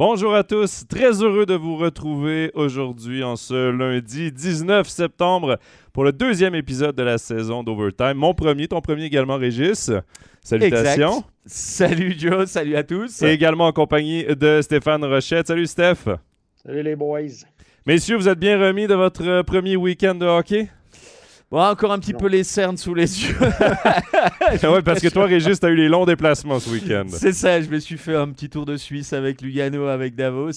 Bonjour à tous, très heureux de vous retrouver aujourd'hui en ce lundi 19 septembre pour le deuxième épisode de la saison d'Overtime. Mon premier, ton premier également, Régis. Salutations. Exact. Salut Joe, salut à tous. Et également en compagnie de Stéphane Rochette. Salut Steph. Salut les boys. Messieurs, vous êtes bien remis de votre premier week-end de hockey? Bon, encore un petit Non. peu les cernes sous les yeux. oui, parce que toi, Régis, tu as eu les longs déplacements ce week-end. C'est ça, je me suis fait un petit tour de Suisse avec Lugano, avec Davos.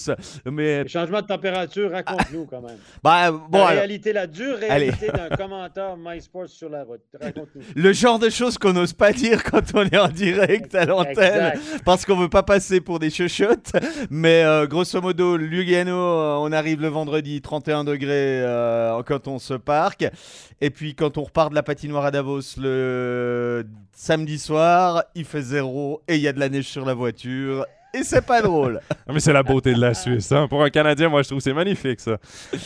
Mais Le changement de température, raconte-nous quand même. bah, bon, la alors, réalité, la dure réalité d'un commentaire MySports sur la route. Raconte-nous. le genre de choses qu'on n'ose pas dire quand on est en direct à l'antenne. Exact. parce qu'on veut pas passer pour des chuchotes. Mais euh, grosso modo, Lugano, euh, on arrive le vendredi 31 degrés euh, quand on se parque. Et puis quand on repart de la patinoire à Davos le samedi soir, il fait zéro et il y a de la neige sur la voiture. Et c'est pas drôle. Ah, mais c'est la beauté de la Suisse. hein. Pour un Canadien, moi, je trouve que c'est magnifique, ça.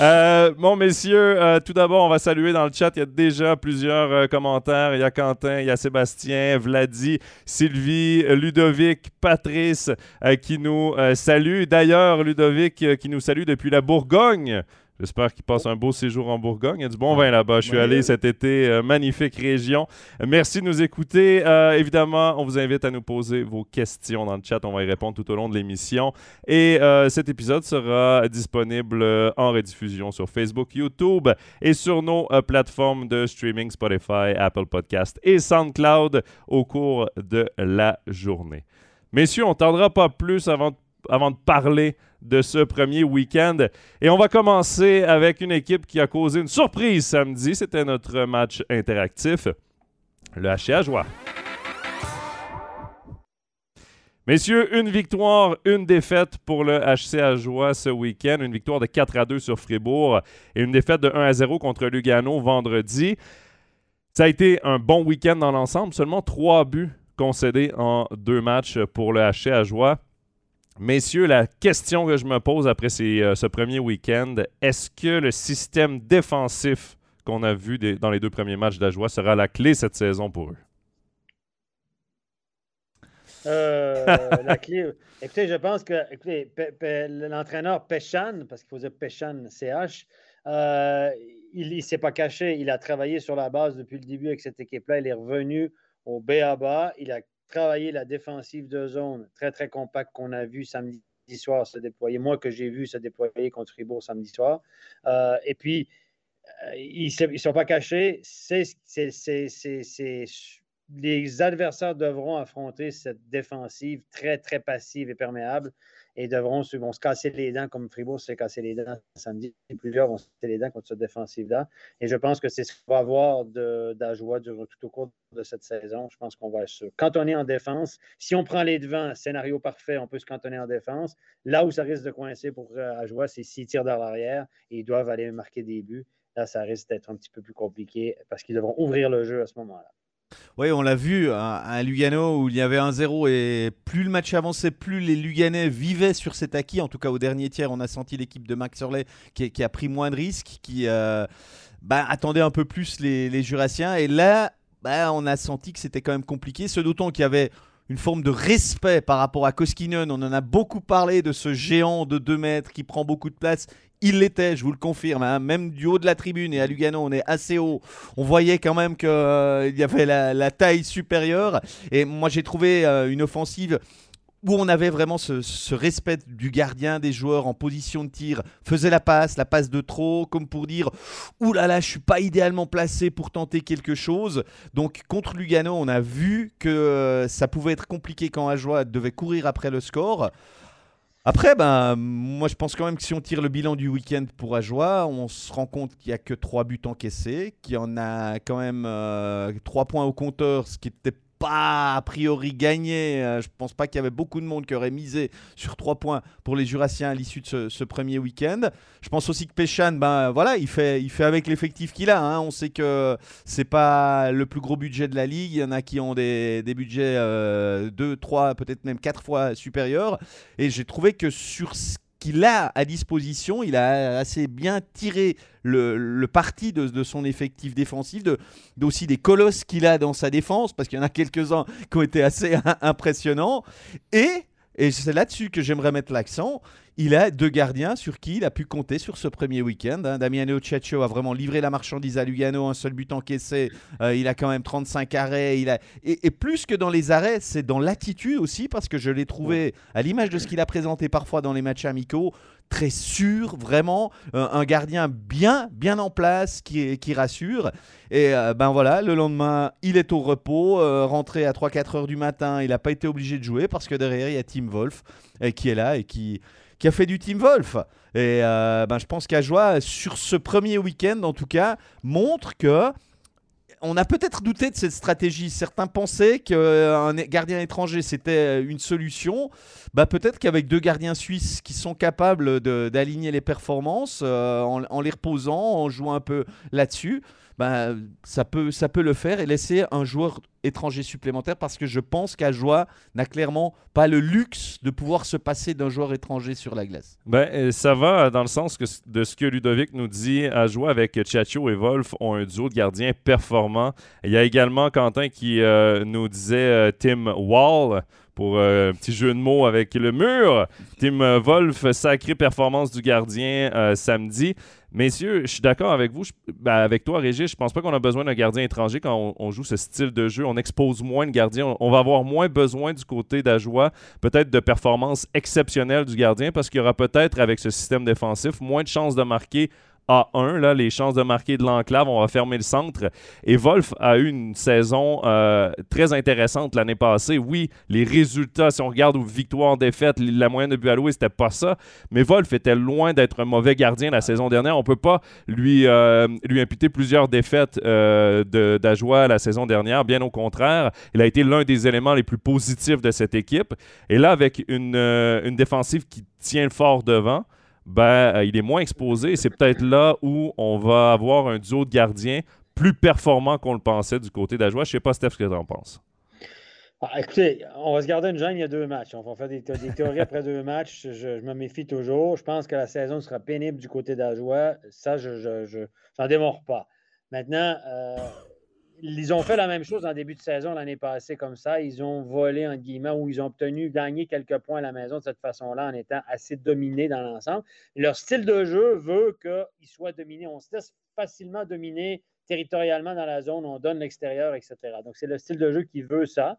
Euh, bon, messieurs, euh, tout d'abord, on va saluer dans le chat. Il y a déjà plusieurs euh, commentaires. Il y a Quentin, il y a Sébastien, Vladi, Sylvie, Ludovic, Patrice euh, qui nous euh, saluent. D'ailleurs, Ludovic euh, qui nous salue depuis la Bourgogne. J'espère qu'il passe un beau séjour en Bourgogne. Il y a du bon vin là-bas. Je suis allé cet été. euh, magnifique région. Merci de nous écouter. Euh, évidemment, on vous invite à nous poser vos questions dans le chat. On va y répondre tout au long de l'émission. Et euh, cet épisode sera disponible en rediffusion sur Facebook, YouTube et sur nos plateformes de streaming Spotify, Apple Podcast et SoundCloud au cours de la journée. Messieurs, on ne tardera pas plus avant, avant de parler de ce premier week-end. Et on va commencer avec une équipe qui a causé une surprise samedi. C'était notre match interactif, le HCA Joie. Messieurs, une victoire, une défaite pour le HC Ajoie ce week-end. Une victoire de 4 à 2 sur Fribourg et une défaite de 1 à 0 contre Lugano vendredi. Ça a été un bon week-end dans l'ensemble. Seulement trois buts concédés en deux matchs pour le HC Ajoie. Messieurs, la question que je me pose après ces, euh, ce premier week-end, est-ce que le système défensif qu'on a vu des- dans les deux premiers matchs d'Ajoie sera la clé cette saison pour eux? Euh, la clé. Écoutez, je pense que l'entraîneur Péchan, parce qu'il faisait Péchan CH, euh, il ne s'est pas caché. Il a travaillé sur la base depuis le début avec cette équipe-là. Il est revenu au BABA. Il a travaillé la défensive de zone très, très compacte qu'on a vu samedi soir se déployer. Moi, que j'ai vu se déployer contre Fribourg samedi soir. Euh, et puis, euh, ils ne sont pas cachés. Les adversaires devront affronter cette défensive très, très passive et perméable et devront se, vont se casser les dents comme Fribourg s'est cassé les dents samedi. Plusieurs vont se casser les dents contre cette défensive-là. Et je pense que c'est ce qu'on va avoir d'Ajoie tout au cours de cette saison. Je pense qu'on va être sûr. Quand on est en défense, si on prend les devants, scénario parfait, on peut se cantonner en défense. Là où ça risque de coincer pour euh, Ajoie, c'est s'ils tirent dans l'arrière et ils doivent aller marquer des buts. Là, ça risque d'être un petit peu plus compliqué parce qu'ils devront ouvrir le jeu à ce moment-là. Oui, on l'a vu à, Lugano où il y avait un 0 et plus le match avançait, plus les Luganais vivaient sur cet acquis. En tout cas, au dernier tiers, on a senti l'équipe de Max Hurley qui, a pris moins de risques, qui euh, bah, attendait un peu plus les, les Jurassiens. Et là, bah, on a senti que c'était quand même compliqué, ce d'autant qu'il y avait une forme de respect par rapport à Koskinen. On en a beaucoup parlé de ce géant de 2 mètres qui prend beaucoup de place. Il l'était, je vous le confirme. hein. Même du haut de la tribune et à Lugano, on est assez haut. On voyait quand même qu'il y avait la, taille supérieure. Et moi, j'ai trouvé euh, une offensive où on avait vraiment ce, respect du gardien, des joueurs en position de tir, faisait la passe, la passe de trop, comme pour dire Ouh là là, je suis pas idéalement placé pour tenter quelque chose. Donc contre Lugano, on a vu que euh, ça pouvait être compliqué quand Ajoie devait courir après le score. Après, ben, moi je pense quand même que si on tire le bilan du week-end pour Ajoie, on se rend compte qu'il n'y a que 3 buts encaissés, qu'il y en a quand même 3 points au compteur, ce qui n'était pas a priori gagné. Euh, je pense pas qu'il y avait beaucoup de monde qui aurait misé sur 3 points pour les Jurassiens à l'issue de ce, premier week-end. Je pense aussi que Péchan, ben voilà, il fait, il fait avec l'effectif qu'il a. hein. On sait que c'est pas le plus gros budget de la ligue. Il y en a qui ont des, des budgets 2, 3, peut-être même 4 fois supérieurs. Et j'ai trouvé que sur ce qu'il a à disposition, il a assez bien tiré le, parti de, son effectif défensif, de, d'aussi des colosses qu'il a dans sa défense, parce qu'il y en a quelques-uns qui ont été assez impressionnants. Et c'est là-dessus que j'aimerais mettre l'accent. Il a deux gardiens sur qui il a pu compter sur ce premier week-end. Hein. Damiano Ciaccio a vraiment livré la marchandise à Lugano, un seul but encaissé. Euh, il a quand même 35 arrêts. Il a... et, plus que dans les arrêts, c'est dans l'attitude aussi, parce que je l'ai trouvé, à l'image de ce qu'il a présenté parfois dans les matchs amicaux, très sûr, vraiment euh, un gardien bien, bien en place qui, qui rassure. Et euh, ben voilà, le lendemain, il est au repos, euh, rentré à 3-4 heures du matin, il n'a pas été obligé de jouer parce que derrière, il y a Tim Wolf qui est là et qui, qui a fait du Team Wolf. Et ben, je pense qu'Ajoie, sur ce premier week-end en tout cas, montre que on a peut-être douté de cette stratégie. Certains pensaient qu'un gardien étranger, c'était une solution. Bah, peut-être qu'avec deux gardiens suisses qui sont capables d'aligner les performances euh, en, les reposant, en jouant un peu là-dessus, bah, ça, peut, ça peut le faire et laisser un joueur étranger supplémentaire parce que je pense qu'Ajoie n'a clairement pas le luxe de pouvoir se passer d'un joueur étranger sur la glace. Ben, euh, ça va dans le sens de ce que Ludovic nous dit. Ajoie avec Chacho et Wolf ont un duo de gardiens performants. Il y a également Quentin qui euh, nous disait Tim Wall pour un petit jeu de mots avec le mur. Tim Wolf, sacrée performance du gardien samedi. Messieurs, je suis d'accord avec vous, ben, avec toi, Régis. Je pense pas qu'on a besoin d'un gardien étranger quand on, joue ce style de jeu. On expose moins de gardiens. On, va avoir moins besoin du côté d'Ajoie, peut-être de performances exceptionnelles du gardien, parce qu'il y aura peut-être, avec ce système défensif, moins de chances de marquer a1, là, les chances de marquer de l'enclave, on va fermer le centre. Et Wolf a eu une saison euh, très intéressante l'année passée. Oui, les résultats, si on regarde aux victoires, défaites, la moyenne de but alloués, c'était pas ça. Mais Wolf était loin d'être un mauvais gardien la saison dernière. On peut pas lui, euh, lui imputer plusieurs défaites euh, la saison dernière. Bien au contraire, il a été l'un des éléments les plus positifs de cette équipe. Et là, avec une, une défensive qui tient fort devant, ben, euh, il est moins exposé. C'est peut-être là où on va avoir un duo de gardiens plus performant qu'on le pensait du côté d'Ajoie. Je ne sais pas, Steph, ce que tu en penses. Ah, écoutez, on va se garder une gêne, il y a deux matchs. On va faire des, théories après deux matchs. Je, me méfie toujours. Je pense que la saison sera pénible du côté d'Ajoie. Ça, je n'en démords pas. Maintenant, euh, ils ont fait la même chose en début de saison l'année passée comme ça. Ils ont volé, en guillemets, ou ils ont obtenu, gagné quelques points à la maison de cette façon-là en étant assez dominés dans l'ensemble. Leur style de jeu veut qu'ils soient dominés. On se laisse facilement dominer territorialement dans la zone, on donne l'extérieur, etc. Donc, c'est le style de jeu qui veut ça.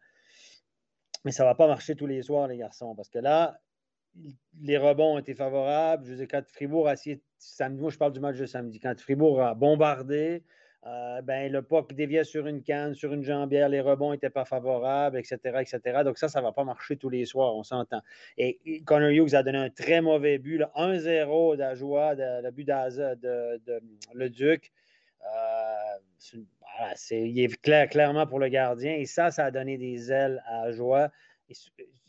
Mais ça ne va pas marcher tous les soirs, les garçons, parce que là, les rebonds ont été favorables. Je veux dire, quand Fribourg a essayé, samedi, moi je parle du match de samedi, quand Fribourg a bombardé, euh, ben, le puck déviait sur une canne, sur une jambière, les rebonds n'étaient pas favorables, etc., etc. Donc ça, ça ne va pas marcher tous les soirs, on s'entend. Et Connor Hughes a donné un très mauvais but, 1-0 d'Ajoie, le but de, Le Duc. Euh, il est clair, clairement pour le gardien. Et ça, ça a donné des ailes à Ajoie.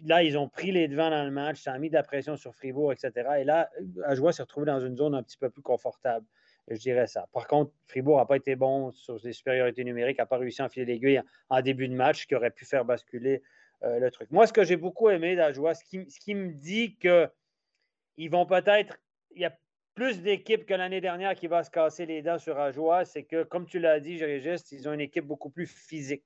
là, ils ont pris les devants dans le match, ça a mis de la pression sur Fribourg, etc. Et là, Ajoie s'est retrouvé dans une zone un petit peu plus confortable. Je dirais ça. Par contre, Fribourg n'a pas été bon sur ses supériorités numériques, n'a pas réussi à enfiler l'aiguille en début de match, qui aurait pu faire basculer euh, le truc. Moi, ce que j'ai beaucoup aimé d'Ajoie, ce qui, ce qui me dit qu'ils vont peut-être. Il y a plus d'équipes que l'année dernière qui va se casser les dents sur Ajoie, c'est que, comme tu l'as dit, Régis, ils ont une équipe beaucoup plus physique.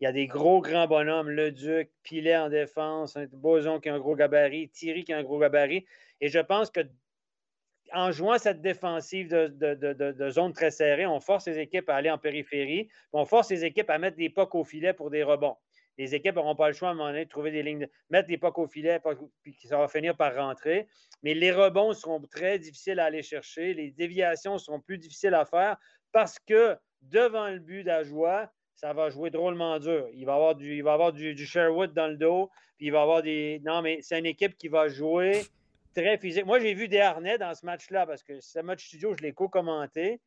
Il y a des gros grands bonhommes, Le Duc, Pilet en défense, Boson qui a un gros gabarit, Thierry qui a un gros gabarit. Et je pense que en jouant cette défensive de, zone très serrée, on force les équipes à aller en périphérie, on force les équipes à mettre des pocs au filet pour des rebonds. Les équipes n'auront pas le choix à un moment donné de trouver des lignes, mettre des pocs au filet, puis ça va finir par rentrer. Mais les rebonds seront très difficiles à aller chercher, les déviations seront plus difficiles à faire parce que devant le but d'Ajoie, ça va jouer drôlement dur. Il va avoir du, il va avoir du Sherwood dans le dos, puis il va avoir des. Non, mais c'est une équipe qui va jouer très physique. Moi, j'ai vu Desharnais dans ce match-là parce que ce match studio, je l'ai co-commenté.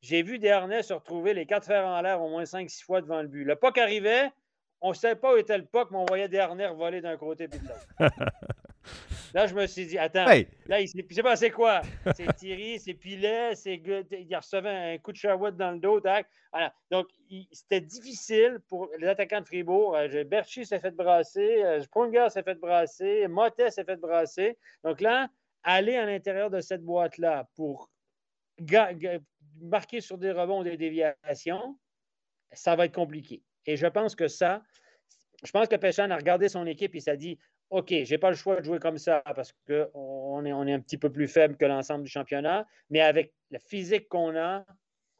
J'ai vu Desharnais se retrouver les quatre fers en l'air au moins 5-6 fois devant le but. Le puck arrivait, on ne savait pas où était le puck, mais on voyait Desharnais voler d'un côté et de l'autre. Là, je me suis dit, attends, là, il s'est passé quoi? C'est Thierry, c'est Pilet, c'est il recevait un coup de Sherwood dans le dos. Donc, c'était difficile pour les attaquants de Fribourg. Euh, Berchi s'est fait brasser, euh, Sprunger s'est fait brasser, Motet s'est fait brasser. Donc là, aller à l'intérieur de cette boîte-là pour marquer sur des rebonds, des déviations, ça va être compliqué. Et je pense que ça, je pense que Péchan a regardé son équipe et s'est dit OK, je n'ai pas le choix de jouer comme ça parce qu'on est, on est un petit peu plus faible que l'ensemble du championnat, mais avec la physique qu'on a,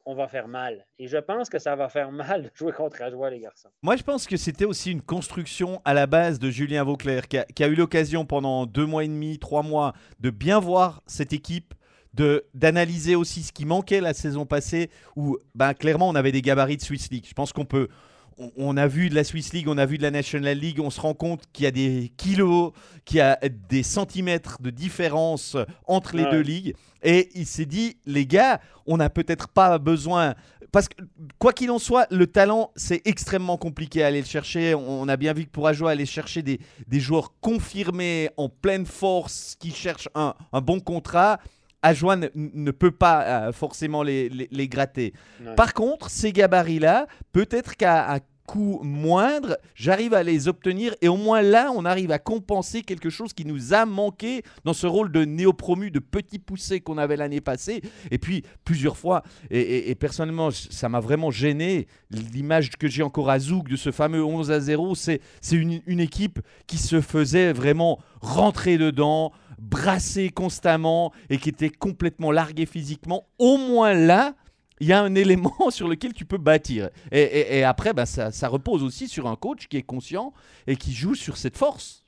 on va faire mal. Et je pense que ça va faire mal de jouer contre Ajoie, les garçons. Moi, je pense que c'était aussi une construction à la base de Julien Vauclair, qui a, eu l'occasion pendant deux mois et demi, trois mois, de bien voir cette équipe, d'analyser aussi ce qui manquait la saison passée, où ben, clairement on avait des gabarits de Swiss League. Je pense qu'on peut on a vu de la Swiss League, on a vu de la National League, on se rend compte qu'il y a des kilos, qu'il y a des centimètres de différence entre les deux ligues. Et il s'est dit, les gars, on n'a peut-être pas besoin. Parce que, quoi qu'il en soit, le talent, c'est extrêmement compliqué à aller le chercher. On a bien vu que pour Ajoa, aller chercher des, joueurs confirmés en pleine force qui cherchent un, bon contrat. Ajoa ne, peut pas euh, forcément les, gratter. Par contre, ces gabarits-là, peut-être qu'à coût moindre, j'arrive à les obtenir et au moins là, on arrive à compenser quelque chose qui nous a manqué dans ce rôle de néo-promu, de petit poussé qu'on avait l'année passée. Et puis, plusieurs fois, et, personnellement, ça m'a vraiment gêné, l'image que j'ai encore à Zouk de ce fameux 11 à 0, c'est une, une équipe qui se faisait vraiment rentrer dedans, brasser constamment et qui était complètement larguée physiquement. Au moins là, il y a un élément sur lequel tu peux bâtir. Et, après, bah, ça, repose aussi sur un coach qui est conscient et qui joue sur cette force.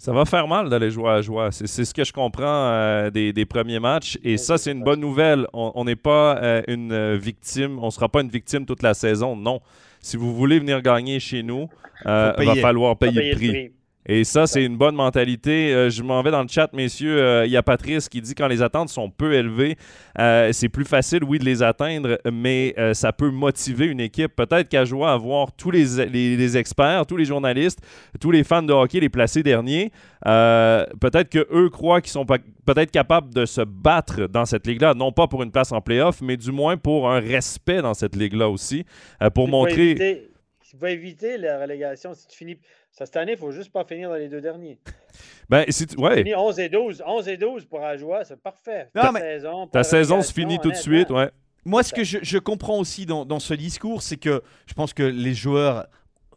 Ça va faire mal d'aller jouer à joie. C'est ce que je comprends euh, des, premiers matchs. Et ça, c'est une bonne nouvelle. On n'est pas euh, une victime. On ne sera pas une victime toute la saison. Non. Si vous voulez venir gagner chez nous, il euh, va falloir payer, le prix. Et ça, c'est une bonne mentalité. Euh, je m'en vais dans le chat, messieurs. Euh, il y a Patrice qui dit quand les attentes sont peu élevées, euh, c'est plus facile, oui, de les atteindre, mais ça peut motiver une équipe. Peut-être qu'à jouer à voir tous les, les, experts, tous les journalistes, tous les fans de hockey les placer derniers, peut-être qu'eux croient qu'ils sont peut-être capables de se battre dans cette ligue-là, non pas pour une place en playoff, mais du moins pour un respect dans cette ligue-là aussi, pour montrer... Éviter, va éviter la relégation si tu finis cette année, il ne faut juste pas finir dans les deux derniers. Ben, c'est ouais. 11 et 12. 11 et 12 pour Ajoie, c'est parfait. ta saison, ta saison se finit tout de suite, ouais. Moi, ce que je, je comprends aussi dans, dans ce discours, c'est que je pense que les joueurs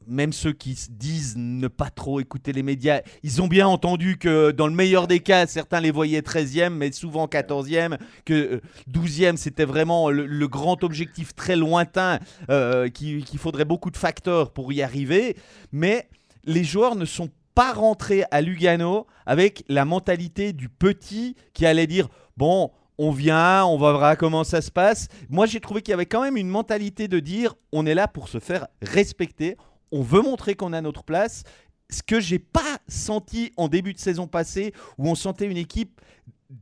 même ceux qui disent ne pas trop écouter les médias, ils ont bien entendu que dans le meilleur des cas, certains les voyaient 13e, mais souvent 14e, que 12e, euh, c'était vraiment le, grand objectif très lointain, euh, qu'il faudrait beaucoup de facteurs pour y arriver. Mais les joueurs ne sont pas rentrés à Lugano avec la mentalité du petit qui allait dire bon, on vient, on va voir comment ça se passe. Moi, j'ai trouvé qu'il y avait quand même une mentalité de dire on est là pour se faire respecter, on veut montrer qu'on a notre place. Ce que j'ai pas senti en début de saison passée, où on sentait une équipe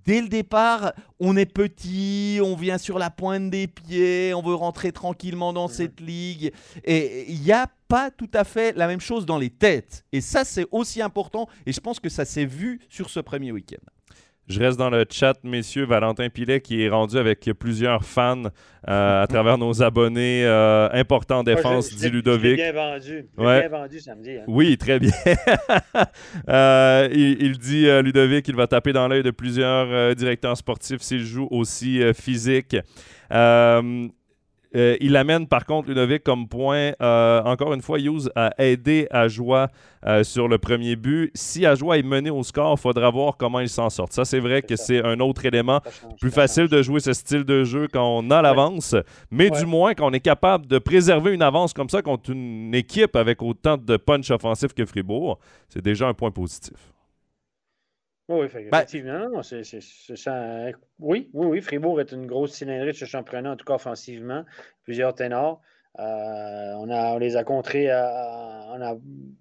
dès le départ, on est petit, on vient sur la pointe des pieds, on veut rentrer tranquillement dans cette ligue. Et il n'y a pas tout à fait la même chose dans les têtes. Et ça, c'est aussi important. Et je pense que ça s'est vu sur ce premier week-end. Je reste dans le chat, messieurs. Valentin Pilet qui est rendu avec plusieurs fans euh, à travers nos abonnés. Euh, important défense, dit Ludovic. bien vendu. bien vendu samedi. Hein. Oui, très bien. Euh, il, dit, Ludovic, qu'il va taper dans l'œil de plusieurs directeurs sportifs s'il joue aussi physique. Euh, il amène par contre Ludovic comme point. Euh, encore une fois, Hughes a aidé Ajoie euh, sur le premier but. Si Ajoie est mené au score, il faudra voir comment il s'en sort. Ça, c'est vrai que c'est un autre élément. Plus facile de jouer ce style de jeu quand on a l'avance, mais du moins quand on est capable de préserver une avance comme ça contre une équipe avec autant de punch offensif que Fribourg, c'est déjà un point positif. Oui, ben effectivement. oui, oui, oui. Fribourg est une grosse cylindrée de ce championnat, en tout cas offensivement. Plusieurs ténors. Euh, on, a, on les a contrés. on a,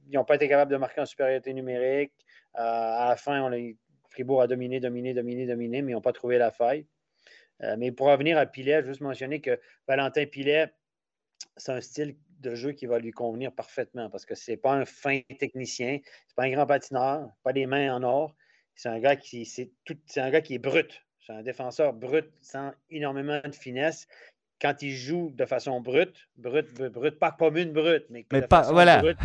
ils n'ont pas été capables de marquer en supériorité numérique. Euh, à la fin, on les, Fribourg a dominé, dominé, dominé, dominé, mais ils n'ont pas trouvé la faille. Euh, mais pour revenir à Pilet, juste mentionner que Valentin Pilet, c'est un style de jeu qui va lui convenir parfaitement parce que ce n'est pas un fin technicien, ce n'est pas un grand patineur, pas des mains en or. C'est un gars qui c'est un gars qui est brut. C'est un défenseur brut sans énormément de finesse. quand il joue de façon brute, brute, brute, pas comme une brute, mais, mais de pas, façon voilà. brute,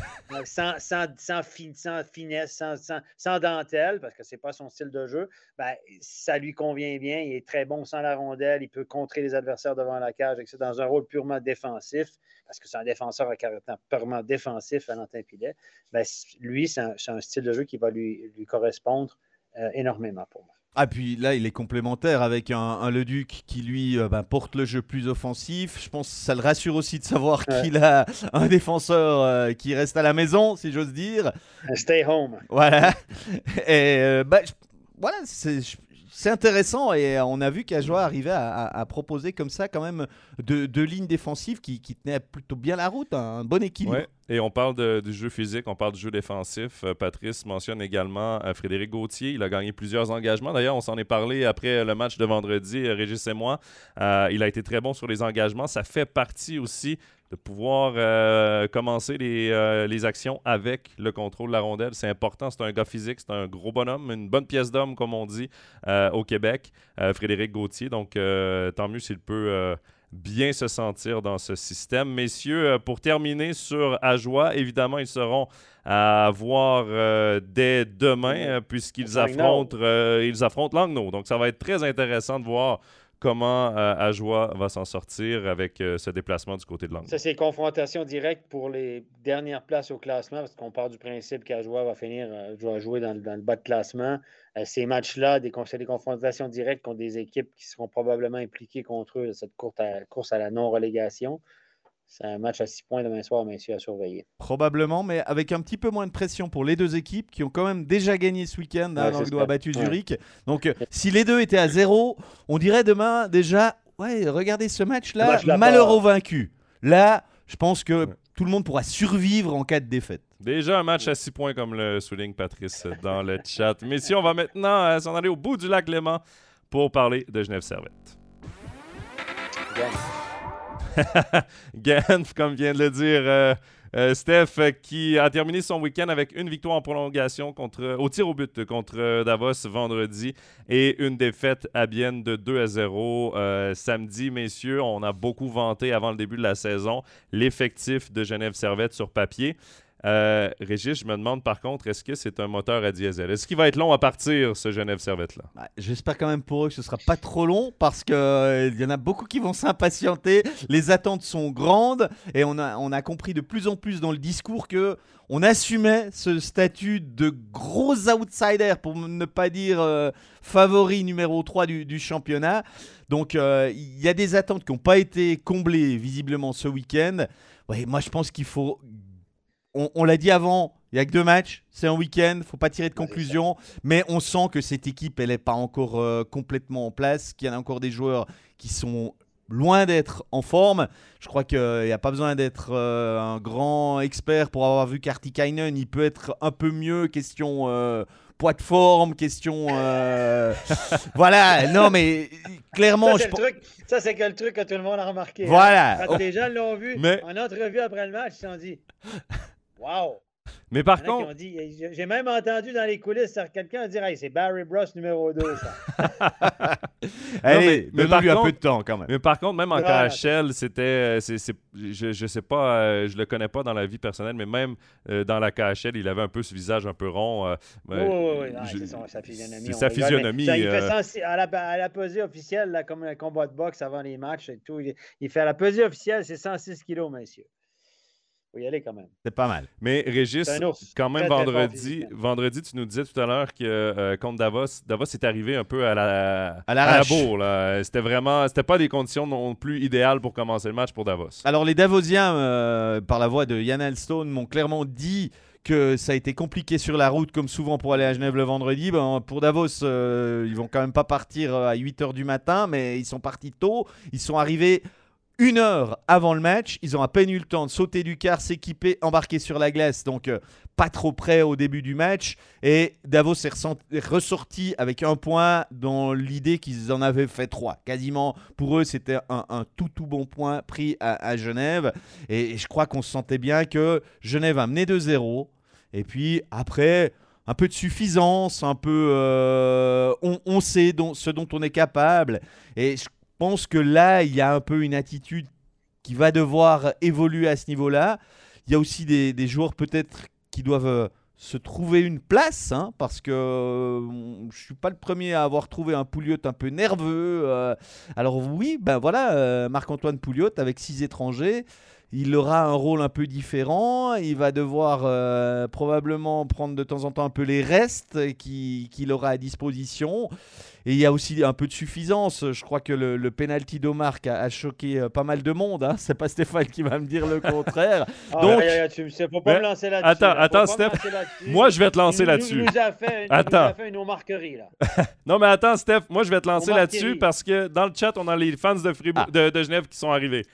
sans, sans, sans, sans, finesse, sans, sans, dentelle, parce que ce n'est pas son style de jeu, ben, ça lui convient bien. Il est très bon sans la rondelle, il peut contrer les adversaires devant la cage, etc., dans un rôle purement défensif, parce que c'est un défenseur à caractère purement défensif, Valentin Pilet. Ben, lui, c'est un, style de jeu qui va lui, lui correspondre énormément pour moi. Ah, puis là, il est complémentaire avec un, un Leduc qui, lui, euh, ben, porte le jeu plus offensif. Je pense que ça le rassure aussi de savoir qu'il a un défenseur euh, qui reste à la maison, si j'ose dire. Stay home. Voilà. Et euh, ben, voilà, c'est intéressant et on a vu qu'Ajoie arrivait à, proposer comme ça quand même deux, lignes défensives qui, tenaient plutôt bien la route, un bon équilibre. Et on parle du jeu physique, on parle du jeu défensif. Euh, Patrice mentionne également euh, Frédéric Gauthier. Il a gagné plusieurs engagements. D'ailleurs, on s'en est parlé après le match de vendredi, euh, Régis et moi. il a été très bon sur les engagements. Ça fait partie aussi de pouvoir euh, commencer les, euh, les, actions avec le contrôle de la rondelle. C'est important. C'est un gars physique, c'est un gros bonhomme, une bonne pièce d'homme, comme on dit euh, au Québec, Frédéric Gauthier. Donc, tant mieux s'il peut bien se sentir dans ce système. Messieurs, pour terminer sur Ajoie, évidemment, ils seront à voir dès demain, puisqu'ils affrontent, ils affrontent Langnau. Donc, ça va être très intéressant de voir comment euh, Ajoie va s'en sortir avec euh, ce déplacement du côté de l'Angle. Ça, c'est confrontation directe pour les dernières places au classement, parce qu'on part du principe qu'Ajoie va finir, euh, jouer dans, le bas de classement. ces matchs-là, c'est des confrontations directes contre des équipes qui seront probablement impliquées contre eux dans cette course à la non-relégation. C'est un match à 6 points demain soir, messieurs, à surveiller. Probablement, mais avec un petit peu moins de pression pour les deux équipes qui ont quand même déjà gagné ce week-end. Hein, ouais, a battu Zurich. Donc, euh, si les deux étaient à zéro, on dirait demain déjà, ouais, regardez ce match-là, malheureux vaincu. Là, je pense que tout le monde pourra survivre en cas de défaite. Déjà un match à 6 points, comme le souligne Patrice dans le chat. Messieurs, on va maintenant euh, s'en aller au bout du lac Léman pour parler de Genève Servette. Genf, comme vient de le dire euh, euh, Steph, qui a terminé son week-end avec une victoire en prolongation contre, au tir au but contre Davos vendredi et une défaite à Bienne de 2 à 0 euh, samedi. Messieurs, on a beaucoup vanté avant le début de la saison l'effectif de Genève Servette sur papier. Euh, Régis, je me demande par contre, est-ce que c'est un moteur à diesel? Est-ce qu'il va être long à partir, ce Genève Servette-là? Bah, j'espère quand même pour eux que ce ne sera pas trop long parce qu'il euh, y en a beaucoup qui vont s'impatienter. Les attentes sont grandes et on a, on a compris de plus en plus dans le discours que on assumait ce statut de gros outsider, pour ne pas dire euh, favori numéro 3 du, du championnat. Donc il y a des attentes qui n'ont pas été comblées visiblement ce week-end. Moi je pense qu'il faut on, l'a dit avant, il n'y a que deux matchs, c'est un week-end, faut pas tirer de conclusion, mais on sent que cette équipe, elle n'est pas encore euh, complètement en place, qu'il y a encore des joueurs qui sont loin d'être en forme. Je crois qu'il n'y a pas besoin d'être euh, un grand expert pour avoir vu Kartikainen, il peut être un peu mieux, question euh, poids de forme, question... voilà, non mais clairement... Ça, ça, c'est que le truc que tout le monde a remarqué. Hein. Voilà. Les gens l'ont vu en entrevue après le match, ils se sont dit... Wow! Mais par contre. J'ai même entendu dans les coulisses quelqu'un dire hey, c'est Barry Bruss numéro 2, ça. Allez, mais, mais lui un peu de temps quand même. Mais par contre, même en KHL, c'était. je, ne sais pas, euh, je le connais pas dans la vie personnelle, mais même euh, dans la KHL, il avait un peu ce visage un peu rond. Euh, oui, oui, oui. C'est sa physionomie. C'est sa physionomie. il fait à, la, à la pesée officielle, là, comme un combat de boxe avant les matchs et tout. Il, il fait à la pesée officielle, c'est 106 kilos, messieurs faut y aller quand même. C'est pas mal. Mais Régis, quand même vendredi, vendredi, tu nous disais tout à l'heure que euh, contre Davos, Davos est arrivé un peu à la, à la, bourre. C'était vraiment, c'était pas des conditions non plus idéales pour commencer le match pour Davos. Alors les Davosiens, euh, par la voix de Yann Alstone, m'ont clairement dit que ça a été compliqué sur la route, comme souvent pour aller à Genève le vendredi. Ben, pour Davos, euh, ils vont quand même pas partir à 8h du matin, mais ils sont partis tôt. Ils sont arrivés une heure avant le match. Ils ont à peine eu le temps de sauter du car, s'équiper, embarquer sur la glace. Donc, euh, pas trop près au début du match. Et Davos est ressorti avec un point dans l'idée qu'ils en avaient fait trois. Quasiment, pour eux, c'était un, tout tout bon point pris à, Genève. Et, je crois qu'on se sentait bien que Genève a mené 2-0. Et puis, après un peu de suffisance, un peu. Euh, on, sait ce dont on est capable. Et je pense que là, il y a un peu une attitude qui va devoir évoluer à ce niveau-là. Il y a aussi des, joueurs peut-être qui doivent euh, se trouver une place, hein, parce que euh, je suis pas le premier à avoir trouvé un Pouliot un peu nerveux. euh. alors oui, ben voilà, euh, Marc-Antoine Pouliot avec six étrangers, il aura un rôle un peu différent. Il va devoir euh, probablement prendre de temps en temps un peu les restes qui- qu'il aura à disposition. Et il y a aussi un peu de suffisance. Je crois que le, le penalty d'Omar a, a choqué euh, pas mal de monde. Hein. C'est pas Stéphane qui va me dire le contraire. Ah, Donc- tu faut pas Mais- me lancer là-dessus. attends, là. Attends, Steph. Moi, je vais te lancer là-dessus. Il nous a fait, Attends. a une marquerie, là. Non, mais attends, Steph, moi, je vais te lancer là-dessus parce que dans le chat, on a les fans de, Fribourg, Ah. de, de Genève qui sont arrivés.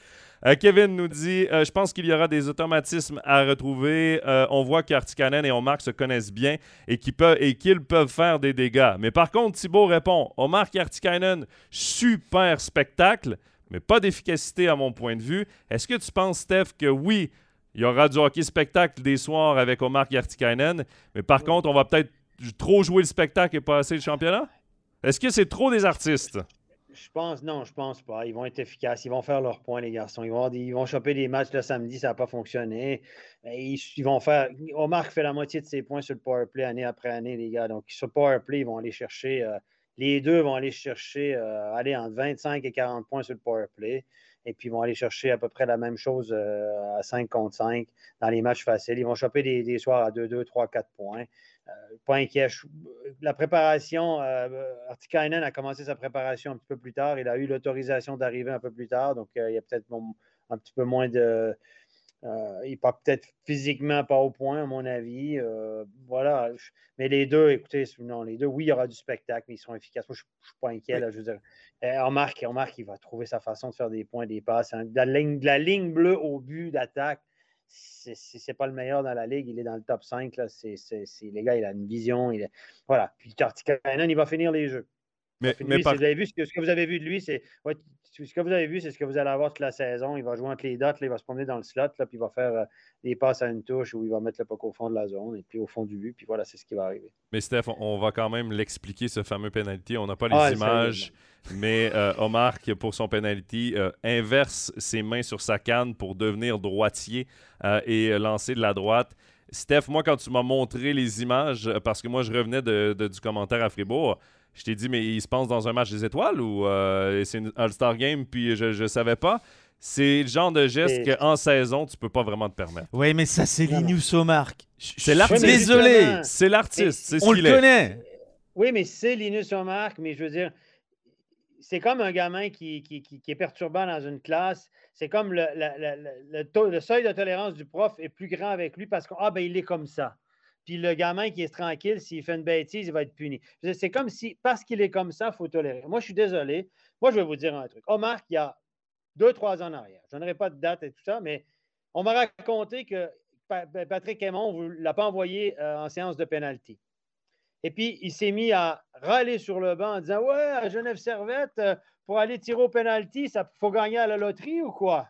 Euh, Kevin nous dit euh, Je pense qu'il y aura des automatismes à retrouver. Euh, on voit qu'Artikanen et Omar se connaissent bien et qu'ils peuvent, faire des dégâts. Mais par contre, Thibaut répond Omar et super spectacle, mais pas d'efficacité à mon point de vue. Est-ce que tu penses, Steph, que oui, il y aura du hockey spectacle des soirs avec Omar et mais par contre, on va peut-être trop jouer le spectacle et pas assez le championnat? Est-ce que c'est trop des artistes? Je pense, non, je pense pas. Ils vont être efficaces. Ils vont faire leurs points, les garçons. Ils vont, ils vont choper des matchs le samedi, ça n'a pas fonctionné. Et Ils, vont faire. Omar fait la moitié de ses points sur le power play année après année, les gars. Donc, sur le power play, ils vont aller chercher. euh, les deux vont aller chercher, euh, aller entre 25 et 40 points sur le power play. Et puis, ils vont aller chercher à peu près la même chose euh, à 5 contre 5 dans les matchs faciles. Ils vont choper des, soirs à 2, 2, 3, 4 points. Euh, pas inquiet. La préparation, euh, Artikainen a commencé sa préparation un petit peu plus tard. Il a eu l'autorisation d'arriver un peu plus tard. Donc, euh, il y a peut-être un petit peu moins de. Euh, il n'est pas peut-être physiquement pas au point, à mon avis. Euh, voilà. Mais les deux, écoutez, non, les deux, oui, il y aura du spectacle, mais ils seront efficaces. Moi, je ne suis pas inquiet. Là, je veux dire, euh, on marque, on marque, il va trouver sa façon de faire des points, des passes. hein. De la, ligne, de la ligne bleue au but d'attaque, c'est c'est pas le meilleur dans la ligue. Il est dans le top 5. Là. Les gars, il a une vision. Il est- Voilà. Puis il va finir les jeux. Mais, Puis mais lui, par- c'est- vous avez vu, ce, que, ce que vous avez vu de lui, c'est ouais, ce que vous avez vu, c'est ce que vous allez avoir toute la saison. Il va jouer entre les dots, là, il va se promener dans le slot, là, puis il va faire euh, des passes à une touche où il va mettre le puck au fond de la zone et puis au fond du but. Puis voilà, c'est ce qui va arriver. mais Steph, on, on va quand même l'expliquer, ce fameux penalty. On n'a pas les Ah, images, mais euh, Omar, qui, pour son penalty, euh, inverse ses mains sur sa canne pour devenir droitier et lancer de la droite. Steph, moi, quand tu m'as montré les images, parce que moi, je revenais de- de- du commentaire à Fribourg, je t'ai dit, mais il se passe dans un match des étoiles ou euh, c'est une All-Star Game, puis je ne savais pas. C'est le genre de geste Et- qu'en saison, tu peux pas vraiment te permettre. Oui, mais ça, c'est. Linus Omar. Je- je C'est suis l'artiste. Désolé. C'est l'artiste, c'est ce On le qu'il est. connaît. Oui, mais c'est Linus Omark, mais je veux dire, c'est comme un gamin qui, qui- qui- qui est perturbant dans une classe. C'est comme le, la- la- la- le taux- le seuil de tolérance du prof est plus grand avec lui parce que, ah, ben, il est comme ça. Puis le gamin qui est tranquille, s'il fait une bêtise, il va être puni. C'est comme si, parce qu'il est comme ça, il faut tolérer. Moi, je suis désolé. Moi, je vais vous dire un truc. Omar, il y a deux, trois ans en arrière, je n'aurai pas de date et tout ça, mais on m'a raconté que Pa- Pa- Patrick Aymon ne l'a pas envoyé euh, en séance de pénalty. Et puis, il s'est mis à râler sur le banc en disant Ouais, à Genève Servette, euh, pour aller tirer au pénalty, il faut gagner à la loterie ou quoi?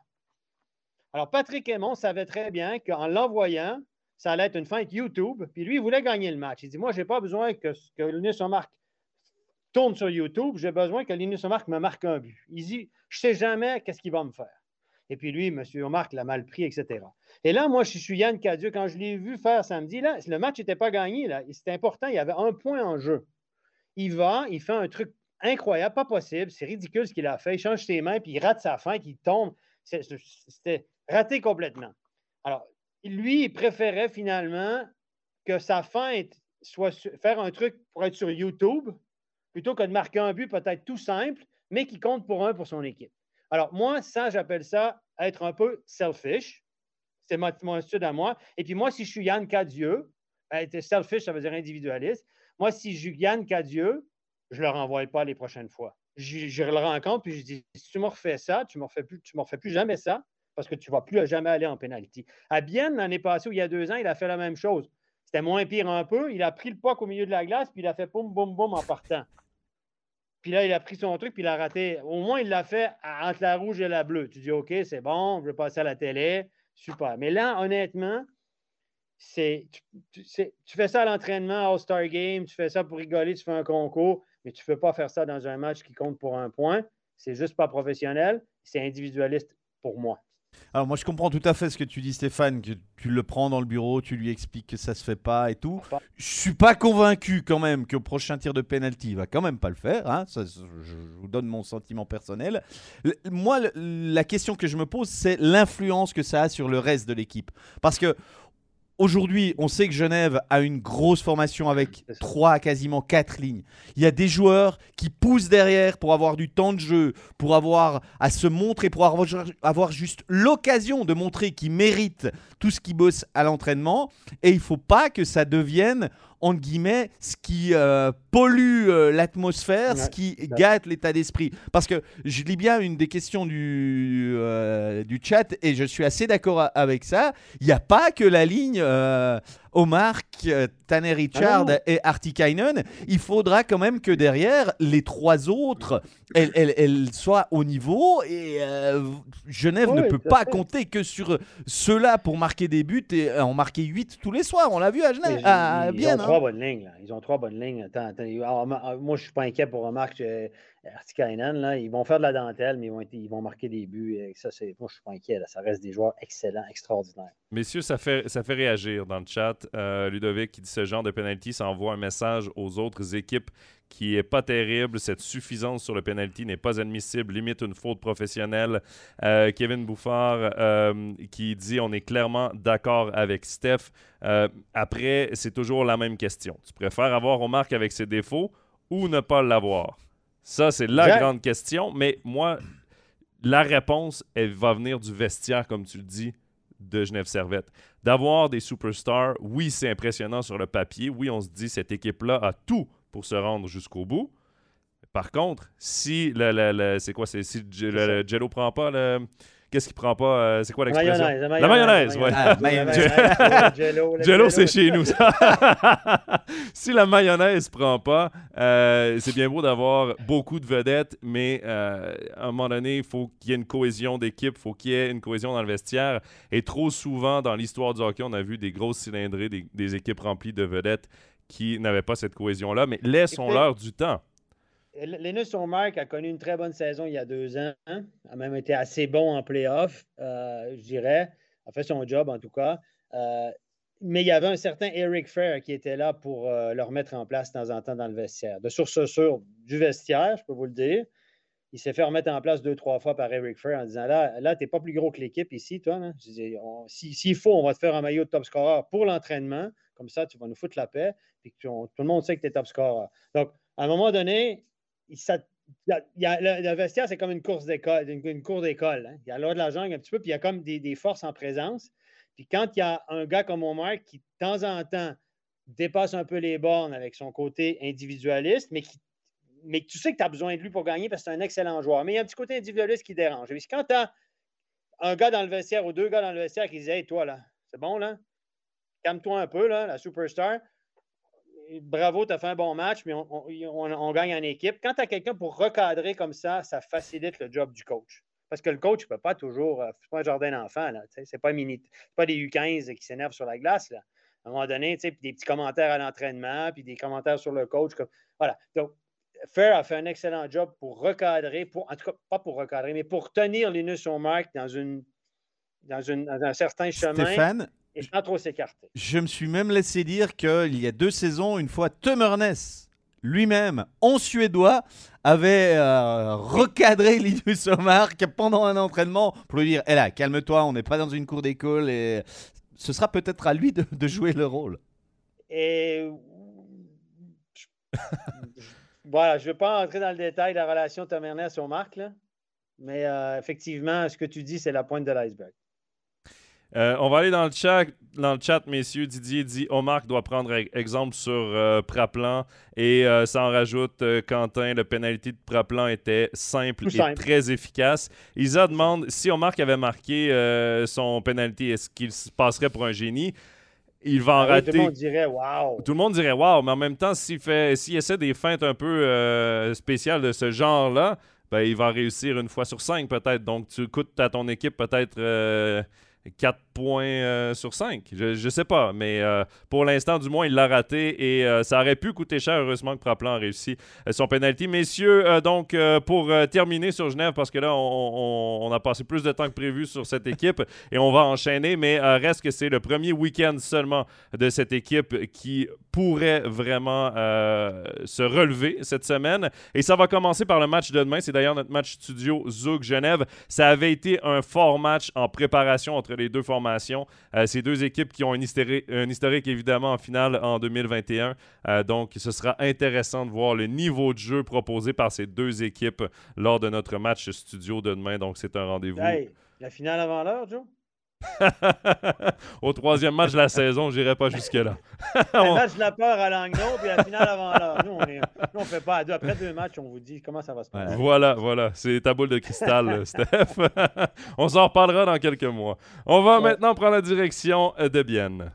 Alors, Patrick Aymon savait très bien qu'en l'envoyant, ça allait être une feinte YouTube. Puis lui, il voulait gagner le match. Il dit Moi, je n'ai pas besoin que, Linus Omark tourne sur YouTube. J'ai besoin que Linus Omark me marque un but. Il dit Je ne sais jamais qu'est-ce qu'il va me faire. Et puis lui, M. Omark l'a mal pris, etc. Et là, moi, je suis Yann Cadieux. Quand je l'ai vu faire samedi, là, le match n'était pas gagné. C'était important. Il y avait un point en jeu. Il va, il fait un truc incroyable, pas possible. C'est ridicule ce qu'il a fait. Il change ses mains, puis il rate sa feinte, il tombe. C'était raté complètement. Alors, lui, il préférait finalement que sa feinte soit faire un truc pour être sur YouTube plutôt que de marquer un but peut-être tout simple, mais qui compte pour un pour son équipe. Alors, moi, ça, j'appelle ça être un peu selfish. C'est mon, attitude à moi. Et puis, moi, si je suis Yann Cadieux, être selfish, ça veut dire individualiste. Moi, si je suis Yann Cadieux, je ne le renvoie pas les prochaines fois. Je, le rencontre, puis je dis si tu me refais ça, tu ne me me refais plus jamais ça, parce que tu ne vas plus jamais aller en pénalty. À Bienne, l'année passée, il y a deux ans, il a fait la même chose. C'était moins pire un peu. Il a pris le puck au milieu de la glace, puis il a fait boum, boum, boum en partant. Puis là, il a pris son truc, puis il a raté. Au moins, il l'a fait entre la rouge et la bleue. Tu dis, OK, c'est bon, je vais passer à la télé. Super. Mais là, honnêtement, c'est- tu fais ça à l'entraînement, All-Star Game, tu fais ça pour rigoler, tu fais un concours, mais tu ne peux pas faire ça dans un match qui compte pour un point. C'est juste pas professionnel, c'est individualiste pour moi. Alors moi je comprends tout à fait ce que tu dis Stéphane, que tu le prends dans le bureau, tu lui expliques que ça se fait pas et tout. Je suis pas convaincu quand même qu'au prochain tir de penalty il va quand même pas le faire. Hein. Ça, je, vous donne mon sentiment personnel. moi la question que je me pose c'est l'influence que ça a sur le reste de l'équipe. Parce que Aujourd'hui, on sait que Genève a une grosse formation avec 3 quasiment 4 lignes. Il y a des joueurs qui poussent derrière pour avoir du temps de jeu, pour avoir à se montrer, pour avoir, juste l'occasion de montrer qu'ils méritent tout ce qu'ils bossent à l'entraînement. Et il ne faut pas que ça devienne entre guillemets, ce qui euh, pollue euh, l'atmosphère, ce qui gâte l'état d'esprit. Parce que je lis bien une des questions du, euh, du chat et je suis assez d'accord avec ça. Il n'y a pas que la ligne Omar, Tanner Richard ah et Artikainen, il faudra quand même que derrière, les trois autres, elles, soient au niveau. Et euh, Genève ne peut pas compter que sur ceux-là pour marquer des buts et en marquer 8 tous les soirs. On l'a vu à Genève. Ah, ils, ont trois hein. bonnes lignes. Ils ont trois bonnes lignes. Attends, moi, je ne suis pas inquiet pour Omar. Artikainen, là, ils vont faire de la dentelle, mais ils vont, marquer des buts. Ça, moi, je suis pas inquiet. Ça reste des joueurs excellents, extraordinaires. Messieurs, ça fait, réagir dans le chat. Euh, Ludovic qui dit ce genre de penalty, ça envoie un message aux autres équipes qui est pas terrible. Cette suffisance sur le penalty n'est pas admissible, limite une faute professionnelle. Euh, Kevin Bouffard euh, qui dit on est clairement d'accord avec Steph. après, c'est toujours la même question. Tu préfères avoir Omar avec ses défauts ou ne pas l'avoir? Ça, c'est la grande question. Mais moi, la réponse, elle va venir du vestiaire, comme tu le dis, de Genève Servette. D'avoir des superstars, oui, c'est impressionnant sur le papier. Oui, on se dit cette équipe-là a tout pour se rendre jusqu'au bout. Par contre, si le, c'est quoi, c'est si le, Jello prend pas le Qu'est-ce qu'il prend pas euh, C'est quoi l'expression? La mayonnaise, ouais. Ah, Jello, c'est chez nous. si la mayonnaise prend pas, euh, c'est bien beau d'avoir beaucoup de vedettes, mais euh, à un moment donné, il faut qu'il y ait une cohésion d'équipe, il faut qu'il y ait une cohésion dans le vestiaire. Et trop souvent, dans l'histoire du hockey, on a vu des grosses cylindrées, des, des équipes remplies de vedettes qui n'avaient pas cette cohésion-là. Mais laissons-leur du temps. Linus Mark a connu une très bonne saison il y a deux ans. A même été assez bon en playoff, euh, je dirais. A fait son job en tout cas. Euh, mais il y avait un certain Eric Fair qui était là pour euh, le remettre en place de temps en temps dans le vestiaire. De source sûre du vestiaire, je peux vous le dire. Il s'est fait remettre en place deux, trois fois par Eric Fair en disant Là, là tu n'es pas plus gros que l'équipe ici, toi. S'il faut, on va te faire un maillot de top scorer pour l'entraînement. Comme ça, tu vas nous foutre la paix. Puis tout le monde sait que tu es top scorer. Donc, à un moment donné, le, vestiaire, c'est comme une course d'école, une, cour d'école. Hein. Il y a l'ordre de la jungle un petit peu, puis il y a comme des, forces en présence. Puis quand il y a un gars comme Omar qui, de temps en temps, dépasse un peu les bornes avec son côté individualiste, mais, mais tu sais que tu as besoin de lui pour gagner parce que c'est un excellent joueur. Mais il y a un petit côté individualiste qui dérange. Et quand tu as un gars dans le vestiaire ou deux gars dans le vestiaire qui disent Hey, toi, là, c'est bon, là, calme-toi un peu, là, la superstar bravo, tu as fait un bon match, mais on, gagne en équipe. Quand tu as quelqu'un pour recadrer comme ça, ça facilite le job du coach. Parce que le coach ne peut pas toujours. Euh, c'est pas un jardin d'enfant. Ce n'est pas, pas des U15 qui s'énervent sur la glace. Là. À un moment donné, des petits commentaires à l'entraînement, puis des commentaires sur le coach. Comme, voilà. Donc, Fair a fait un excellent job pour recadrer, pour, en tout cas, pas pour recadrer, mais pour tenir Linus Mark dans, dans, une, dans un certain chemin. Et sans trop s'écarter. Je me suis même laissé dire qu'il y a deux saisons, une fois, Tom lui-même, en suédois, avait euh, recadré Linus Omar pendant un entraînement pour lui dire Hé eh là, calme-toi, on n'est pas dans une cour d'école et ce sera peut-être à lui de, jouer le rôle. Et. voilà, je ne vais pas entrer dans le détail de la relation Tom Ernest-Omar, mais euh, effectivement, ce que tu dis, c'est la pointe de l'iceberg. Euh, on va aller dans le chat, dans le chat, messieurs. Didier dit Omar doit prendre exemple sur euh, Praplan et euh, ça en rajoute Quentin. Le pénalité de Praplan était simple et très efficace. Isa demande si Omar avait marqué son pénalité, est-ce qu'il se passerait pour un génie? Il va en rater. Tout le monde dirait wow. Tout le monde dirait wow, mais en même temps, s'il fait, s'il essaie des feintes un peu spéciales de ce genre-là, ben, il va réussir une fois sur cinq peut-être. Donc, tu coûtes à ton équipe peut-être 4 points euh, sur 5. Je ne sais pas, mais euh, pour l'instant, du moins, il l'a raté et euh, ça aurait pu coûter cher. Heureusement que Praplan a réussi son penalty. Messieurs, donc, pour terminer sur Genève, parce que là, on, a passé plus de temps que prévu sur cette équipe et on va enchaîner, mais reste que c'est le premier week-end seulement de cette équipe qui pourrait vraiment se relever cette semaine. Et ça va commencer par le match de demain. C'est d'ailleurs notre match studio Zouk Genève. Ça avait été un fort match en préparation entre les deux formations. Euh, ces deux équipes qui ont un historique, évidemment en finale en 2021. Euh, donc, ce sera intéressant de voir le niveau de jeu proposé par ces deux équipes lors de notre match studio de demain. Donc, c'est un rendez-vous. la finale avant l'heure, Joe? Au troisième match de la saison, je n'irai pas jusque-là. le match de la peur à Langnau, puis la finale avant l'heure. Nous, on ne fait pas. Après deux matchs, on vous dit comment ça va se passer. Voilà, voilà. C'est ta boule de cristal, Steph. on s'en reparlera dans quelques mois. On va maintenant prendre la direction de Bienne.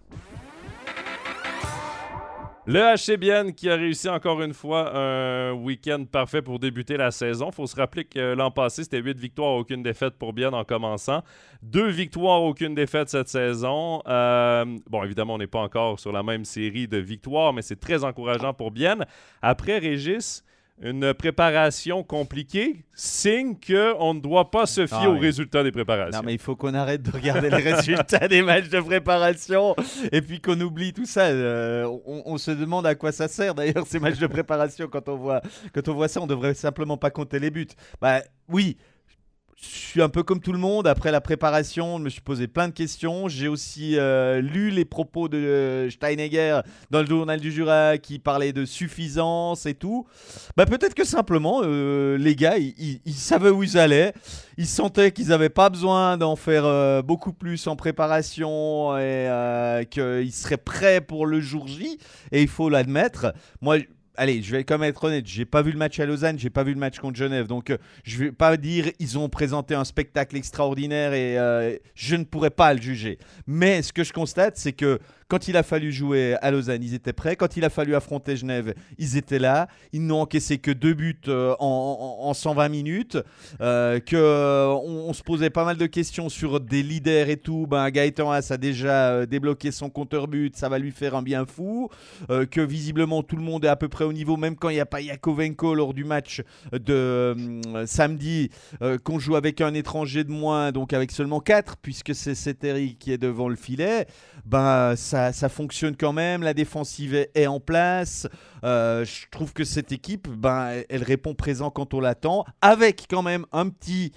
Le HC Bienne qui a réussi encore une fois un week-end parfait pour débuter la saison. Il faut se rappeler que l'an passé, c'était 8 victoires, aucune défaite pour Bienne en commençant. Deux victoires, aucune défaite cette saison. Euh, bon, évidemment, on n'est pas encore sur la même série de victoires, mais c'est très encourageant pour Bienne. Après, Régis, une préparation compliquée, signe qu'on ne doit pas se fier aux résultats des préparations. Non, mais il faut qu'on arrête de regarder les résultats des matchs de préparation et puis qu'on oublie tout ça. Euh, on, se demande à quoi ça sert d'ailleurs ces matchs de préparation quand on voit, quand on voit ça. On devrait simplement pas compter les buts. Bah oui, je suis un peu comme tout le monde. Après la préparation, je me suis posé plein de questions. J'ai aussi euh, lu les propos de euh, Steinegger dans le journal du Jura qui parlait de suffisance et tout. Bah, Peut-être que simplement, euh, les gars, ils, savaient où ils allaient. Ils sentaient qu'ils n'avaient pas besoin d'en faire beaucoup plus en préparation et qu'ils seraient prêts pour le jour J. Et il faut l'admettre. Moi, allez, je vais quand même être honnête, j'ai pas vu le match à Lausanne, j'ai pas vu le match contre Genève, donc euh, je vais pas dire ils ont présenté un spectacle extraordinaire et euh, je ne pourrais pas le juger. Mais ce que je constate, c'est que quand il a fallu jouer à Lausanne, ils étaient prêts. Quand il a fallu affronter Genève, ils étaient là. Ils n'ont encaissé que deux buts euh, en, 120 minutes. Euh, que, euh, on, se posait pas mal de questions sur des leaders et tout. Ben, Gaëtan Haas a déjà débloqué son compteur but. Ça va lui faire un bien fou. que visiblement, tout le monde est à peu près au niveau, même quand il n'y a pas Yakovenko lors du match de samedi, qu'on joue avec un étranger de moins, donc avec seulement 4, puisque c'est Seteri qui est devant le filet. Ben, ça, fonctionne quand même, la défensive est, en place. Euh, je trouve que cette équipe, ben, elle répond présent quand on l'attend, avec quand même un petit,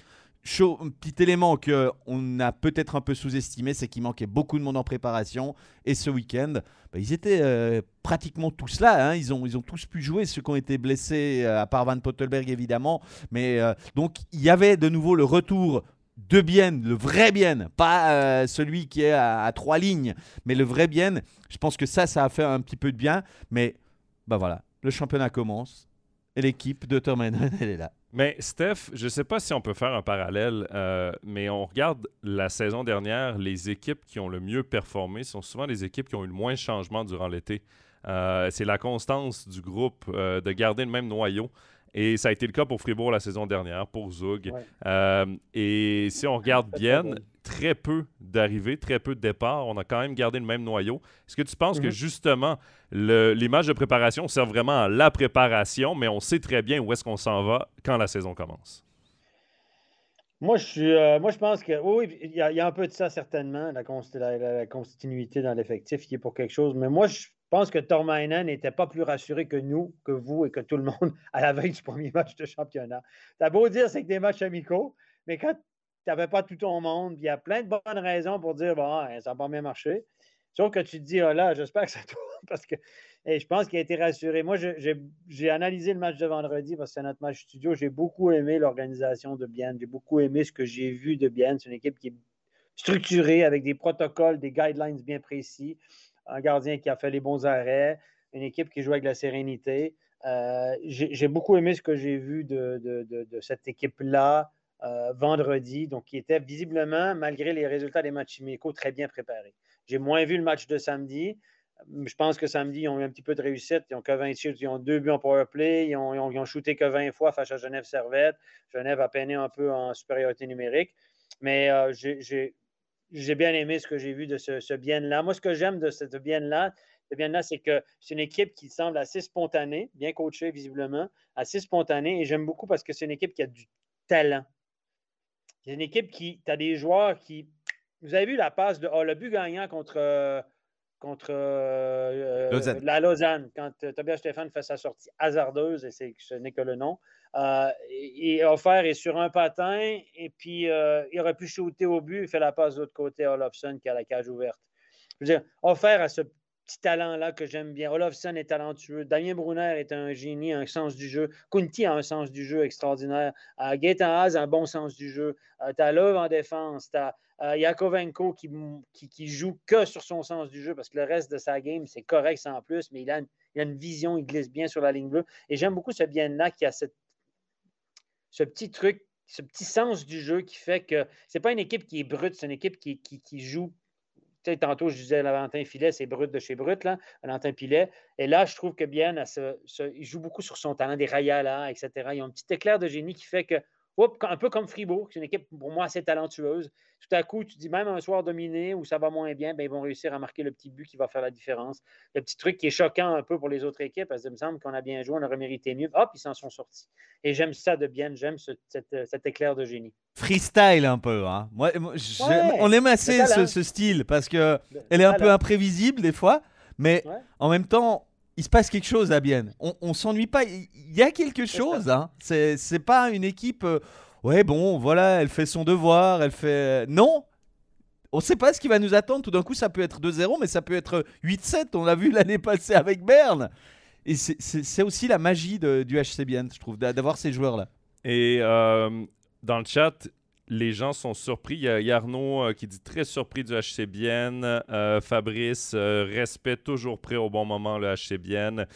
un petit élément qu'on a peut-être un peu sous-estimé, c'est qu'il manquait beaucoup de monde en préparation. Et ce week-end, ben, ils étaient euh, pratiquement tous là. Hein. Ils, ont, ils ont tous pu jouer, ceux qui ont été blessés, euh, à part Van Pottelberg évidemment. Mais donc, il y avait de nouveau le retour de Bienne, le vrai Bienne, pas euh, celui qui est à, trois lignes, mais le vrai Bienne. Je pense que ça, ça a fait un petit peu de bien. Mais bah voilà, le championnat commence et l'équipe de Tormanen, elle est là. Mais Steph, je ne sais pas si on peut faire un parallèle, euh, mais on regarde la saison dernière, les équipes qui ont le mieux performé sont souvent les équipes qui ont eu le moins de changements durant l'été. Euh, c'est la constance du groupe de garder le même noyau. Et ça a été le cas pour Fribourg la saison dernière, pour Zug. Euh, et si on regarde bien, très peu d'arrivées, très peu de départs. On a quand même gardé le même noyau. Est-ce que tu penses que mhm. justement, l'image de préparation sert vraiment à la préparation, mais on sait très bien où est-ce qu'on s'en va quand la saison commence? Moi, je, suis, euh, moi, je pense que oui, il y, a un peu de ça certainement, la, la continuité dans l'effectif qui est pour quelque chose. Mais moi, je je pense que Tormainen n'était pas plus rassuré que nous, que vous et que tout le monde à la veille du premier match de championnat. T'as beau dire c'est que des matchs amicaux, mais quand tu n'avais pas tout ton monde, il y a plein de bonnes raisons pour dire bon, hein, ça n'a pas bien marché. Sauf que tu te dis, oh là, j'espère que ça tourne parce que je pense qu'il a été rassuré. Moi, j'ai analysé le match de vendredi parce que c'est notre match studio. J'ai beaucoup aimé l'organisation de Bienne. J'ai beaucoup aimé ce que j'ai vu de Bienne. C'est une équipe qui est structurée avec des protocoles, des guidelines bien précis un gardien qui a fait les bons arrêts, une équipe qui joue avec la sérénité. Euh, j'ai beaucoup aimé ce que j'ai vu de, cette équipe-là euh, vendredi, donc qui était visiblement, malgré les résultats des matchs chimiques, très bien préparé. J'ai moins vu le match de samedi. Je pense que samedi, ils ont eu un petit peu de réussite. Ils ont que 20 ils ont deux buts en power play, ils ont, ils ont, shooté que 20 fois face à Genève Servette. Genève a peiné un peu en supériorité numérique. Mais euh, j'ai j'ai bien aimé ce que j'ai vu de ce, ce bien-là. Moi, ce que j'aime de cette bien-là, bien-là, c'est que c'est une équipe qui semble assez spontanée, bien coachée visiblement, assez spontanée. Et j'aime beaucoup parce que c'est une équipe qui a du talent. C'est une équipe qui, tu as des joueurs qui. Vous avez vu la passe de. Oh, le but gagnant contre, contre euh, la Lausanne, quand Tobias Stéphane fait sa sortie hasardeuse, et ce n'est que le nom. Euh, offert est sur un patin, et puis euh, il aurait pu shooter au but, il fait la passe de l'autre côté à Olofsson qui a la cage ouverte. Je veux dire, offert à ce petit talent-là que j'aime bien. Olofsson est talentueux. Damien Brunner est un génie, un sens du jeu. Kunti a un sens du jeu extraordinaire. Uh, Gaetan a un bon sens du jeu. Uh, tu as Love en défense. Tu as uh, Yakovenko qui, qui, joue que sur son sens du jeu parce que le reste de sa game, c'est correct sans plus, mais il a, il a, une, vision, il glisse bien sur la ligne bleue. Et j'aime beaucoup ce bien-là qui a cette, ce petit truc, ce petit sens du jeu qui fait que c'est pas une équipe qui est brute, c'est une équipe qui, joue tantôt, je disais Valentin Filet, c'est brut de chez brut, là, Valentin Pilet. Et là, je trouve que bien, il joue beaucoup sur son talent des là, etc. Ils ont un petit éclair de génie qui fait que un peu comme Fribourg, c'est une équipe pour moi assez talentueuse. Tout à coup, tu dis même un soir dominé où ça va moins bien, ben, ils vont réussir à marquer le petit but qui va faire la différence. Le petit truc qui est choquant un peu pour les autres équipes, parce que me semble qu'on a bien joué, on aurait mérité mieux. Hop, ils s'en sont sortis. Et j'aime ça de bien, j'aime cet, éclair de génie. Freestyle un peu. Hein. Moi, on aime assez ce, style parce qu'elle est un peu imprévisible des fois, mais en même temps, il se passe quelque chose à Bienne. On, on s'ennuie pas. Il y a quelque chose. Hein. C'est pas une équipe. Euh, ouais, bon, voilà, elle fait son devoir. Elle fait. Non. On sait pas ce qui va nous attendre. Tout d'un coup, ça peut être 2-0, mais ça peut être 8-7. On l'a vu l'année passée avec Berne. Et c'est aussi la magie du HC Bienne, je trouve, d'avoir ces joueurs-là. Et euh, dans le chat, les gens sont surpris. Il y a, Arnaud euh, qui dit très surpris du HCBN. Euh, Fabrice, euh, respect toujours prêt au bon moment, le HCBN.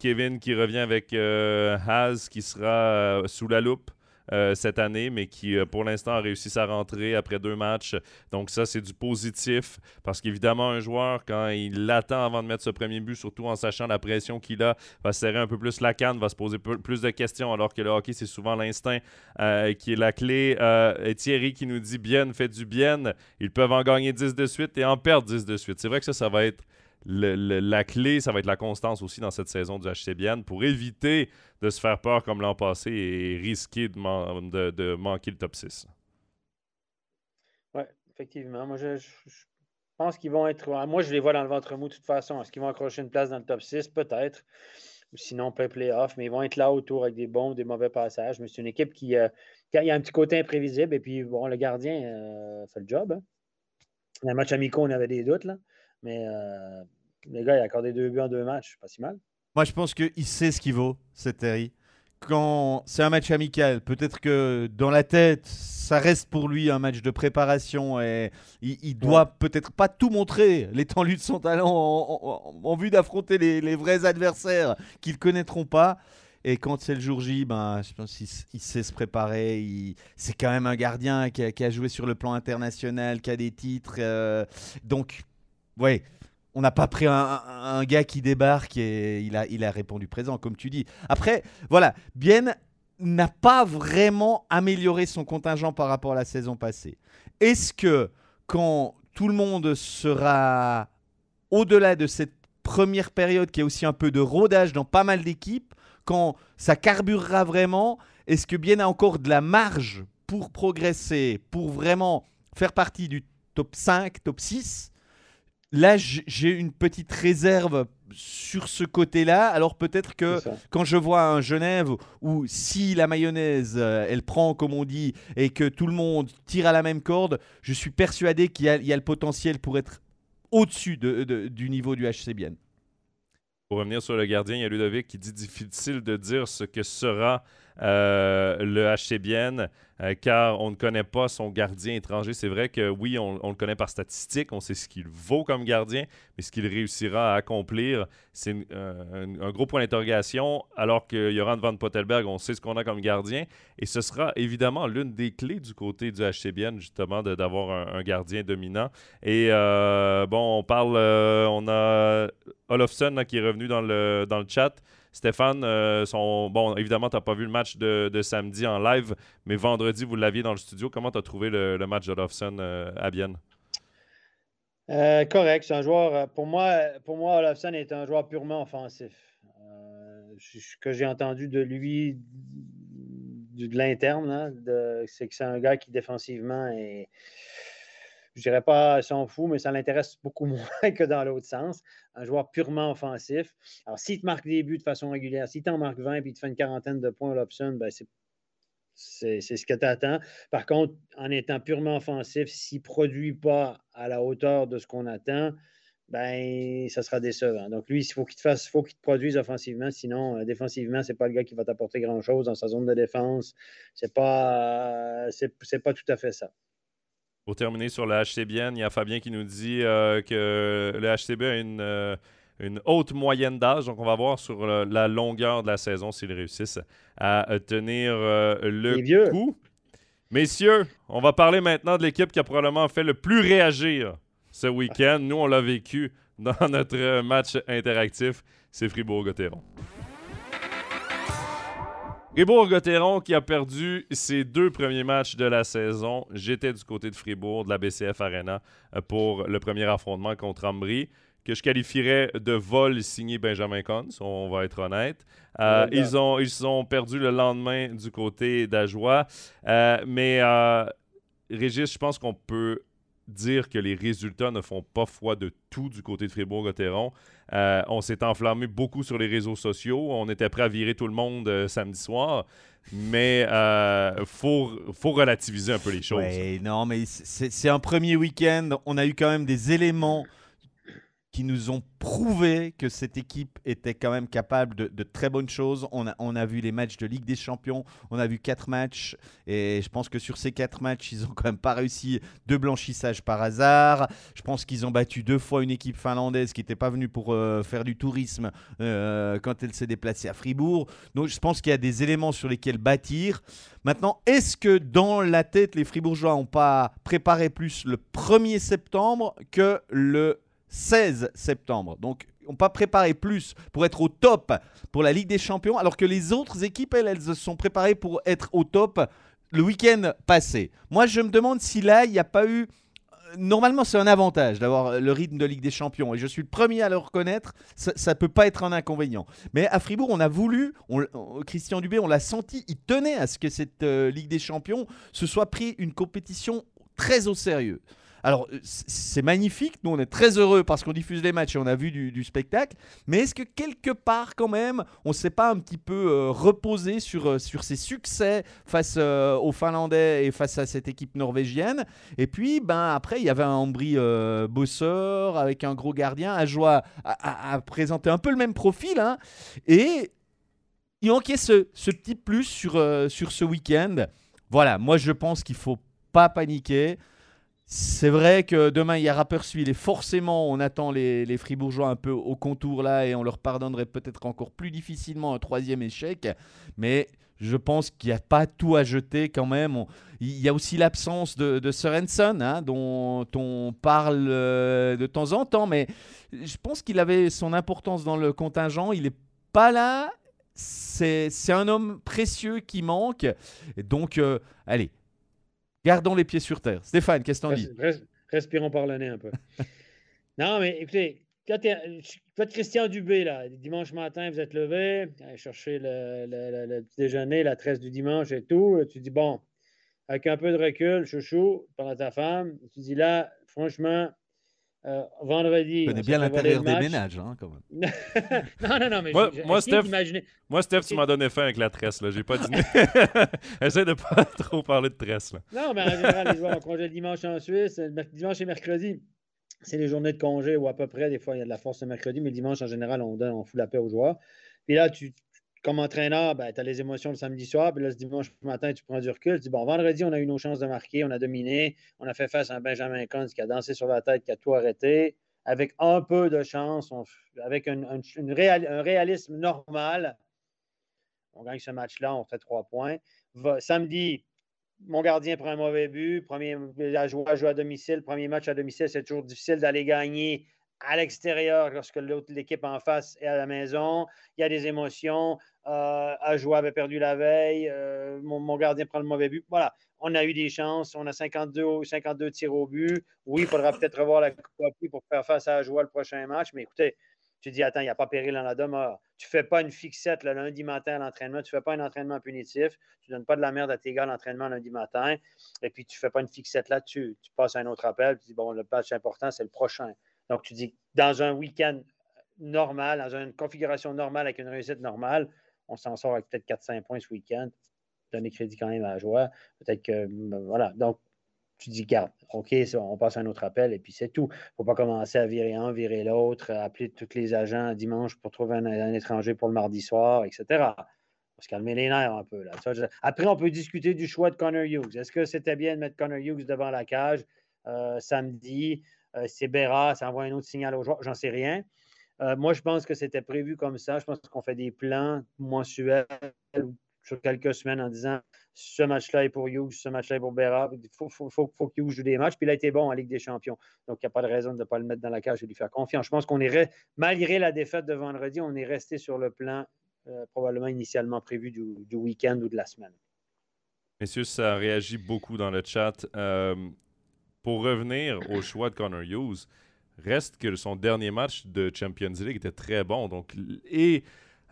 Kevin qui revient avec Haz qui sera sous la loupe. Euh, cette année, mais qui euh, pour l'instant a réussi sa rentrée après deux matchs. Donc ça, c'est du positif parce qu'évidemment, un joueur, quand il l'attend avant de mettre ce premier but, surtout en sachant la pression qu'il a, va serrer un peu plus la canne, va se poser plus de questions, alors que le hockey, c'est souvent l'instinct euh, qui est la clé. et Thierry qui nous dit bien, fait du bien. Ils peuvent en gagner 10 de suite et en perdre 10 de suite. C'est vrai que ça, ça va être la clé, ça va être la constance aussi dans cette saison du HCBN pour éviter de se faire peur comme l'an passé et risquer de, manquer le top 6. Oui, effectivement. Moi, je, pense qu'ils vont être. Moi, je les vois dans le ventre mou de toute façon. Est-ce qu'ils vont accrocher une place dans le top 6 Peut-être. Sinon, peut playoff, mais ils vont être là autour avec des bons ou des mauvais passages. Mais c'est une équipe qui, euh, a un petit côté imprévisible. Et puis, bon, le gardien euh, fait le job. Hein. Dans le match amico, on avait des doutes. Là. Mais euh, le gars, il a accordé deux buts en deux matchs, pas si mal. Moi, je pense qu'il sait ce qu'il vaut, c'est Terry. Quand c'est un match amical, peut-être que dans la tête, ça reste pour lui un match de préparation et il, doit peut-être pas tout montrer, l'étendue de son talent en, vue d'affronter les, vrais adversaires qu'ils connaîtront pas. Et quand c'est le jour J, ben, je pense qu'il sait se préparer. C'est quand même un gardien qui a, joué sur le plan international, qui a des titres. Euh, donc, ouais, on n'a pas pris un, gars qui débarque et il a, il a répondu présent, comme tu dis. Après, voilà, Bien n'a pas vraiment amélioré son contingent par rapport à la saison passée. Est-ce que quand tout le monde sera au-delà de cette première période qui est aussi un peu de rodage dans pas mal d'équipes, quand ça carburera vraiment, est-ce que Bien a encore de la marge pour progresser, pour vraiment faire partie du top 5, top 6 Là, j'ai une petite réserve sur ce côté-là. Alors peut-être que quand je vois un Genève où si la mayonnaise, euh, elle prend comme on dit, et que tout le monde tire à la même corde, je suis persuadé qu'il y, a le potentiel pour être au-dessus du niveau du HCBN. Pour revenir sur le gardien, il y a Ludovic qui dit difficile de dire ce que sera euh, le HCBN, euh, car on ne connaît pas son gardien étranger. C'est vrai que oui, on, le connaît par statistique, on sait ce qu'il vaut comme gardien, mais ce qu'il réussira à accomplir, c'est euh, un, gros point d'interrogation, alors que Joran van Pottelberg, on sait ce qu'on a comme gardien, et ce sera évidemment l'une des clés du côté du HCBN, justement, d'avoir un, gardien dominant. Et bon, on parle, on a Olofsson qui est revenu dans le, dans le chat. Stéphane, bon, évidemment, tu n'as pas vu le match de, samedi en live, mais vendredi, vous l'aviez dans le studio. Comment tu as trouvé le, match d'Olofsson à Bienne? correct, c'est un joueur. Pour moi, pour moi, Olofsson est un joueur purement offensif. ce que j'ai entendu de lui, de, l'interne, hein, c'est que c'est un gars qui défensivement est je dirais pas s'en fout, mais ça l'intéresse beaucoup moins que dans l'autre sens. Un joueur purement offensif. Alors, s'il te marque des buts de façon régulière, s'il t'en marque 20 et il te fait une quarantaine de points à l'option, ben c'est c'est ce que tu attends. Par contre, en étant purement offensif, s'il ne produit pas à la hauteur de ce qu'on attend, ben, ça sera décevant. Donc, lui, il faut qu'il te fasse, faut qu'il te produise offensivement. Sinon, euh, défensivement, ce n'est pas le gars qui va t'apporter grand-chose dans sa zone de défense. Ce n'est pas, c'est pas tout à fait ça. Pour terminer sur le HCBN, il y a Fabien qui nous dit euh, que le HCB a une, euh, une haute moyenne d'âge. Donc, on va voir sur la longueur de la saison s'ils réussissent à tenir euh, le coup. Messieurs, on va parler maintenant de l'équipe qui a probablement fait le plus réagir ce week-end. Nous, on l'a vécu dans notre match interactif. C'est Fribourg-Gotteron. Fribourg-Gotteron qui a perdu ses deux premiers matchs de la saison. J'étais du côté de Fribourg, de la BCF Arena, euh, pour le premier affrontement contre Ambry, que je qualifierais de vol signé Benjamin Cons, on va être honnête. Euh, ils, ont, ils ont perdu le lendemain du côté d'Ajoie. Euh, mais Régis, je pense qu'on peut dire que les résultats ne font pas foi de tout du côté de Fribourg-Gotteron. Euh, on s'est enflammé beaucoup sur les réseaux sociaux. On était prêt à virer tout le monde euh, samedi soir. Mais il euh, faut, faut, relativiser un peu les choses. non, mais c'est un premier week-end. On a eu quand même des éléments qui nous ont prouvé que cette équipe était quand même capable de, très bonnes choses. On a, on a, vu les matchs de Ligue des Champions, on a vu quatre matchs, et je pense que sur ces quatre matchs, ils ont quand même pas réussi de blanchissage par hasard. Je pense qu'ils ont battu deux fois une équipe finlandaise qui n'était pas venue pour euh, faire du tourisme euh, quand elle s'est déplacée à Fribourg. Donc je pense qu'il y a des éléments sur lesquels bâtir. Maintenant, est-ce que dans la tête, les Fribourgeois n'ont pas préparé plus le 1er septembre que le 16 septembre. Donc, on n'a pas préparé plus pour être au top pour la Ligue des Champions, alors que les autres équipes, elles, elles se sont préparées pour être au top le week-end passé. Moi, je me demande si là, il n'y a pas eu... Normalement, c'est un avantage d'avoir le rythme de Ligue des Champions, et je suis le premier à le reconnaître, ça ne peut pas être un inconvénient. Mais à Fribourg, on a voulu, Christian Dubé, on l'a senti, il tenait à ce que cette euh, Ligue des Champions se soit pris une compétition très au sérieux. Alors, euh, c'est magnifique. Nous, on est très heureux parce qu'on diffuse les matchs et on a vu du, spectacle. Mais est-ce que quelque part, quand même, on ne s'est pas un petit peu euh, reposé sur, euh, sur ses succès face aux Finlandais et face à cette équipe norvégienne? Et puis, ben, après, il y avait un Ambry bosseur avec un gros gardien. à joie à, présenter un peu le même profil. Hein. et il manquait ce, ce petit plus sur, sur ce week-end. Voilà, moi je pense qu'il faut pas paniquer. C'est vrai que demain il y a Rapperswil et forcément on attend les, les, Fribourgeois un peu au contour là et on leur pardonnerait peut-être encore plus difficilement un troisième échec. Mais je pense qu'il n'y a pas tout à jeter quand même. il y a aussi l'absence de, de Sorensen hein, dont on parle euh, de temps en temps, mais je pense qu'il avait son importance dans le contingent. Il n'est pas là. C'est un homme précieux qui manque. donc, euh, allez, Gardons les pieds sur terre. Stéphane, qu'est-ce que t'en dis? respirons par le nez un peu. non, mais écoutez, quand Christian Dubé, là, dimanche matin, vous êtes levé, allez chercher le, le, déjeuner, la tresse du dimanche et tout. Tu dis, bon, avec un peu de recul, chouchou, par ta femme, tu dis là, franchement, euh, vendredi. Tu connais bien l'intérieur des ménages, hein, quand même. non, non, non, mais moi, moi Steph, moi, Steph, tu m'as donné faim avec la tresse, là. J'ai pas dîné. Essaye de pas trop parler de tresse, là. Non, mais en général, les joueurs ont congé le dimanche en Suisse. Dimanche et mercredi, c'est les journées de congé ou à peu près. Des fois, il y a de la force le mercredi, mais le dimanche, en général, on, donne, on fout la paix aux joueurs. Puis là, tu, comme entraîneur, ben, tu as les émotions le samedi soir, puis là, ce dimanche matin, tu prends du recul. Tu dis, bon, vendredi, on a eu nos chances de marquer, on a dominé, on a fait face à un Benjamin Cons qui a dansé sur la tête, qui a tout arrêté. Avec un peu de chance, avec un, réalisme normal, on gagne ce match-là, on fait trois points. samedi, mon gardien prend un mauvais but. Premier, la joie joue à domicile. Premier match à domicile, c'est toujours difficile d'aller gagner à l'extérieur, lorsque l'autre l'équipe en face est à la maison, il y a des émotions. Euh, Ajoie avait perdu la veille, euh, mon, gardien prend le mauvais but. Voilà, on a eu des chances, on a 52, 52 tirs au but. Oui, il faudra peut-être revoir la copie pour faire face à Ajoie le prochain match, mais écoutez, tu dis, attends, il n'y a pas péril dans la demeure. Tu ne fais pas une fixette le lundi matin à l'entraînement, tu ne fais pas un entraînement punitif, tu ne donnes pas de la merde à tes gars à l'entraînement lundi matin, et puis tu ne fais pas une fixette là-dessus. Tu passes à un autre appel, tu dis, bon, le match important, c'est le prochain. Donc, tu dis, dans un week-end normal, dans une configuration normale avec une réussite normale, on s'en sort avec peut-être 4-5 points ce week-end. Donner crédit quand même à la joie. Peut-être que, voilà. Donc, tu dis, garde, OK, on passe à un autre appel et puis c'est tout. Il ne faut pas commencer à virer un, virer l'autre, appeler tous les agents dimanche pour trouver un, étranger pour le mardi soir, etc. On se calmer les nerfs un peu. Là. Après, on peut discuter du choix de Connor Hughes. Est-ce que c'était bien de mettre Connor Hughes devant la cage euh, samedi? Euh, c'est Béra, ça envoie un autre signal aux joueurs, j'en sais rien. Euh, moi, je pense que c'était prévu comme ça. Je pense qu'on fait des plans mensuels sur quelques semaines en disant ce match-là est pour Hughes, ce match-là est pour Béra. Il faut, faut, que Hughes joue des matchs. Puis il a été bon en Ligue des Champions. Donc, il n'y a pas de raison de ne pas le mettre dans la cage et lui faire confiance. Je pense qu'on est, malgré la défaite de vendredi, on est resté sur le plan euh, probablement initialement prévu du, week-end ou de la semaine. Messieurs, ça réagit beaucoup dans le chat. Euh, pour revenir au choix de Connor Hughes, reste que son dernier match de Champions League était très bon. Donc, et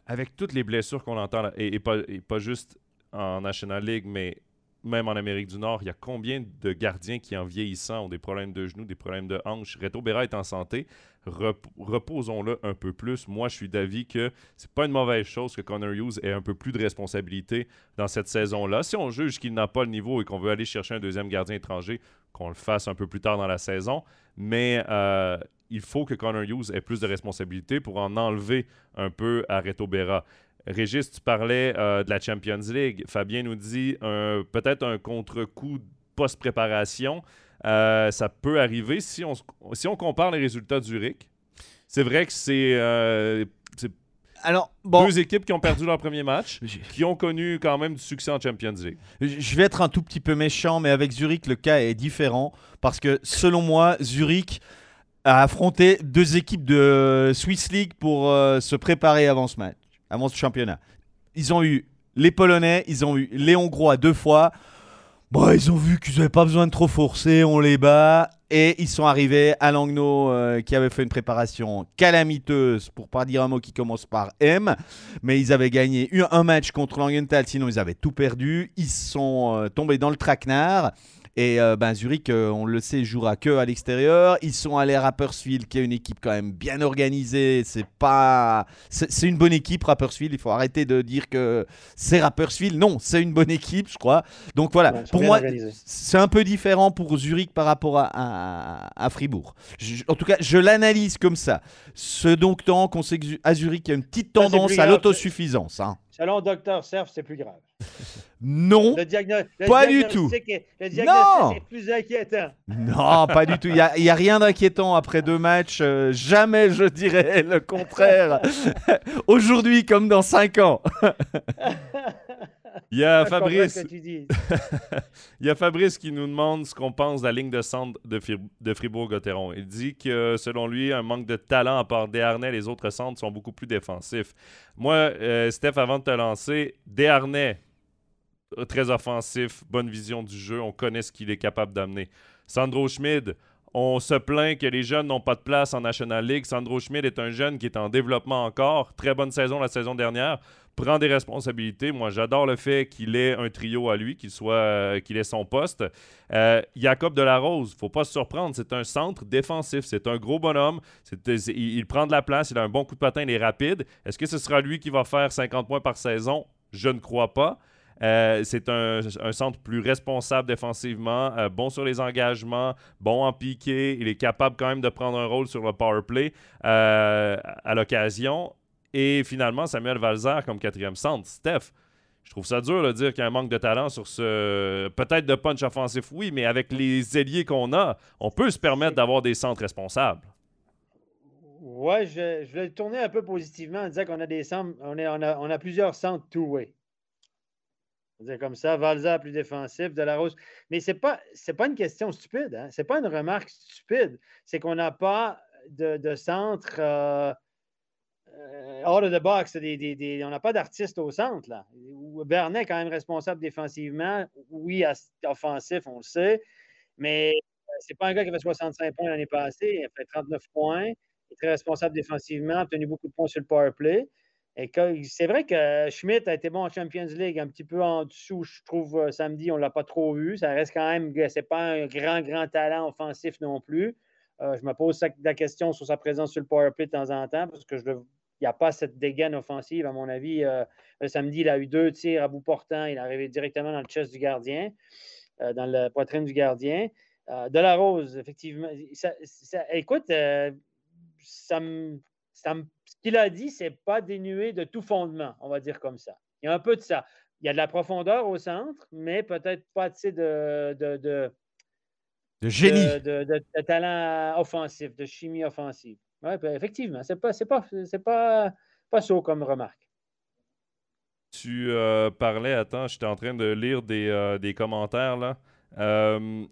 avec toutes les blessures qu'on entend, et, pas, pas juste en National League, mais même en Amérique du Nord, il y a combien de gardiens qui, en vieillissant, ont des problèmes de genoux, des problèmes de hanches? Reto Berra est en santé. Reposons-le un peu plus. Moi, je suis d'avis que c'est pas une mauvaise chose que Connor Hughes ait un peu plus de responsabilité dans cette saison-là. Si on juge qu'il n'a pas le niveau et qu'on veut aller chercher un deuxième gardien étranger, qu'on le fasse un peu plus tard dans la saison. Mais euh, il faut que Connor Hughes ait plus de responsabilités pour en enlever un peu à Reto Berra. Régis, tu parlais euh, de la Champions League. Fabien nous dit peut-être un contre-coup post-préparation. Euh, ça peut arriver si on, si on compare les résultats d'Uric. C'est vrai que c'est alors, bon, deux équipes qui ont perdu leur premier match, qui ont connu quand même du succès en Champions League. Je vais être un tout petit peu méchant, mais avec Zurich, le cas est différent. Parce que selon moi, Zurich a affronté deux équipes de Swiss League pour euh, se préparer avant ce match, avant ce championnat. Ils ont eu les Polonais, ils ont eu les Hongrois deux fois. Bon, ils ont vu qu'ils n'avaient pas besoin de trop forcer, on les bat. Et ils sont arrivés à Langnau, euh, qui avait fait une préparation calamiteuse, pour pas dire un mot qui commence par M. Mais ils avaient gagné un match contre Langenthal, sinon ils avaient tout perdu. Ils sont euh, tombés dans le traquenard. Et euh, ben, Zurich, euh, on le sait, jouera que à l'extérieur. Ils sont allés à Rapperswil, qui est une équipe quand même bien organisée. C'est pas, c'est une bonne équipe Rapperswil. Il faut arrêter de dire que c'est Rapperswil. Non, c'est une bonne équipe, je crois. Donc voilà, pour moi, c'est un peu différent pour Zurich par rapport à, à, Fribourg. en tout cas, je l'analyse comme ça. Ce donc temps qu'on sait qu'à Zurich, il y a une petite tendance à l'autosuffisance. Hein. Selon Docteur Cerf, c'est plus grave. Non, pas du tout. le diagnostic est plus inquiétant. Non, pas du tout. Il n'y a, rien d'inquiétant après deux matchs. Euh, jamais je dirais le contraire. Aujourd'hui comme dans cinq ans. Il y a Fabrice. Il y a Fabrice qui nous demande ce qu'on pense de la ligne de centre de, de Fribourg-Gotteron. Il dit que selon lui, un manque de talent à part Desharnais, les autres centres sont beaucoup plus défensifs. Moi, euh, Steph, avant de te lancer, Desharnais, très offensif, bonne vision du jeu, on connaît ce qu'il est capable d'amener. Sandro Schmid, on se plaint que les jeunes n'ont pas de place en National League. Sandro Schmid est un jeune qui est en développement encore. Très bonne saison la saison dernière prend des responsabilités. Moi, j'adore le fait qu'il ait un trio à lui, qu'il soit, euh, qu'il ait son poste. Euh, Jacob Delarose, faut pas se surprendre, c'est un centre défensif, c'est un gros bonhomme, il, prend de la place, il a un bon coup de patin, il est rapide. Est-ce que ce sera lui qui va faire 50 points par saison? Je ne crois pas. Euh, c'est un, centre plus responsable défensivement, bon sur les engagements, bon en piqué. Il est capable quand même de prendre un rôle sur le power play à l'occasion. Et finalement, Samuel Valzer comme quatrième centre. Steph, je trouve ça dur de dire qu'il y a un manque de talent sur ce. Peut-être de punch offensif, oui, mais avec les ailiers qu'on a, on peut se permettre d'avoir des centres responsables. Ouais, je, vais tourner un peu positivement en disant qu'on a des centres, on, a, plusieurs centres two-way. Dire comme ça, Valza plus défensif, Delarose. Mais ce n'est pas, pas une question stupide, hein? ce n'est pas une remarque stupide. C'est qu'on n'a pas de, centre euh, euh, out of the box. on n'a pas d'artiste au centre. Là. Bernet est quand même responsable défensivement. Oui, offensif, on le sait. Mais c'est pas un gars qui a fait 65 points l'année passée. Il a fait 39 points. Il est très responsable défensivement, a obtenu beaucoup de points sur le power play. C'est vrai que Schmidt a été bon en Champions League, un petit peu en dessous, je trouve, euh, samedi, on ne l'a pas trop vu. Ça reste quand même, c'est pas un grand, grand talent offensif non plus. Euh, je me pose la question sur sa présence sur le power play de temps en temps, parce que n'y a pas cette dégaine offensive, à mon avis. Euh, le samedi, il a eu deux tirs à bout portant. Il est arrivé directement dans le chest du gardien, dans la poitrine du gardien. de la Rose, effectivement. écoute, ça me ce qu'il a dit, c'est pas dénué de tout fondement, on va dire comme ça. Il y a un peu de ça. Il y a de la profondeur au centre, mais peut-être pas assez de, de, de, de génie. De, talent offensif, de chimie offensive. Oui, ben, effectivement, c'est pas, c'est pas, c'est pas, pas saut comme remarque. Tu euh, parlais, attends, j'étais en train de lire des, euh, des commentaires là. Euh,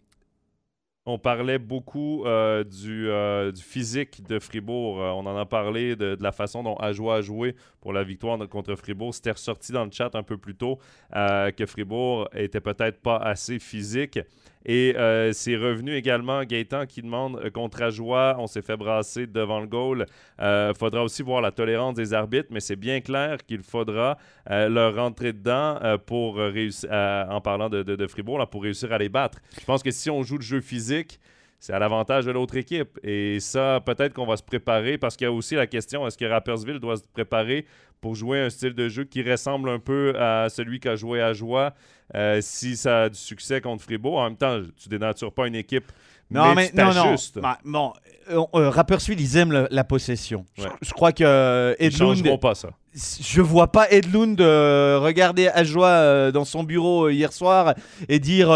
on parlait beaucoup euh, euh, du, physique de Fribourg. Euh, on en a parlé de, la façon dont Ajoie a joué pour la victoire contre Fribourg. C'était ressorti dans le chat un peu plus tôt que Fribourg était peut-être pas assez physique. Et euh, c'est revenu également Gaëtan qui demande euh, contre Ajoie, on s'est fait brasser devant le goal. Il euh, faudra aussi voir la tolérance des arbitres, mais c'est bien clair qu'il faudra leur rentrer dedans pour réussir, en parlant de, Fribourg, là, pour réussir à les battre. Je pense que si on joue le jeu physique, c'est à l'avantage de l'autre équipe. Et ça, peut-être qu'on va se préparer parce qu'il y a aussi la question est-ce que Rappersville doit se préparer pour jouer un style de jeu qui ressemble un peu à celui qu'a joué à Joie euh, si ça a du succès contre Fribourg? En même temps, tu dénatures pas une équipe. Non, mais, non, non. Bah, bon, euh, euh, Rapperswil, ils aiment la, possession. Je, crois que Edlund. pas ça. Je vois pas Edlund regarder Ajoie dans son bureau hier soir et dire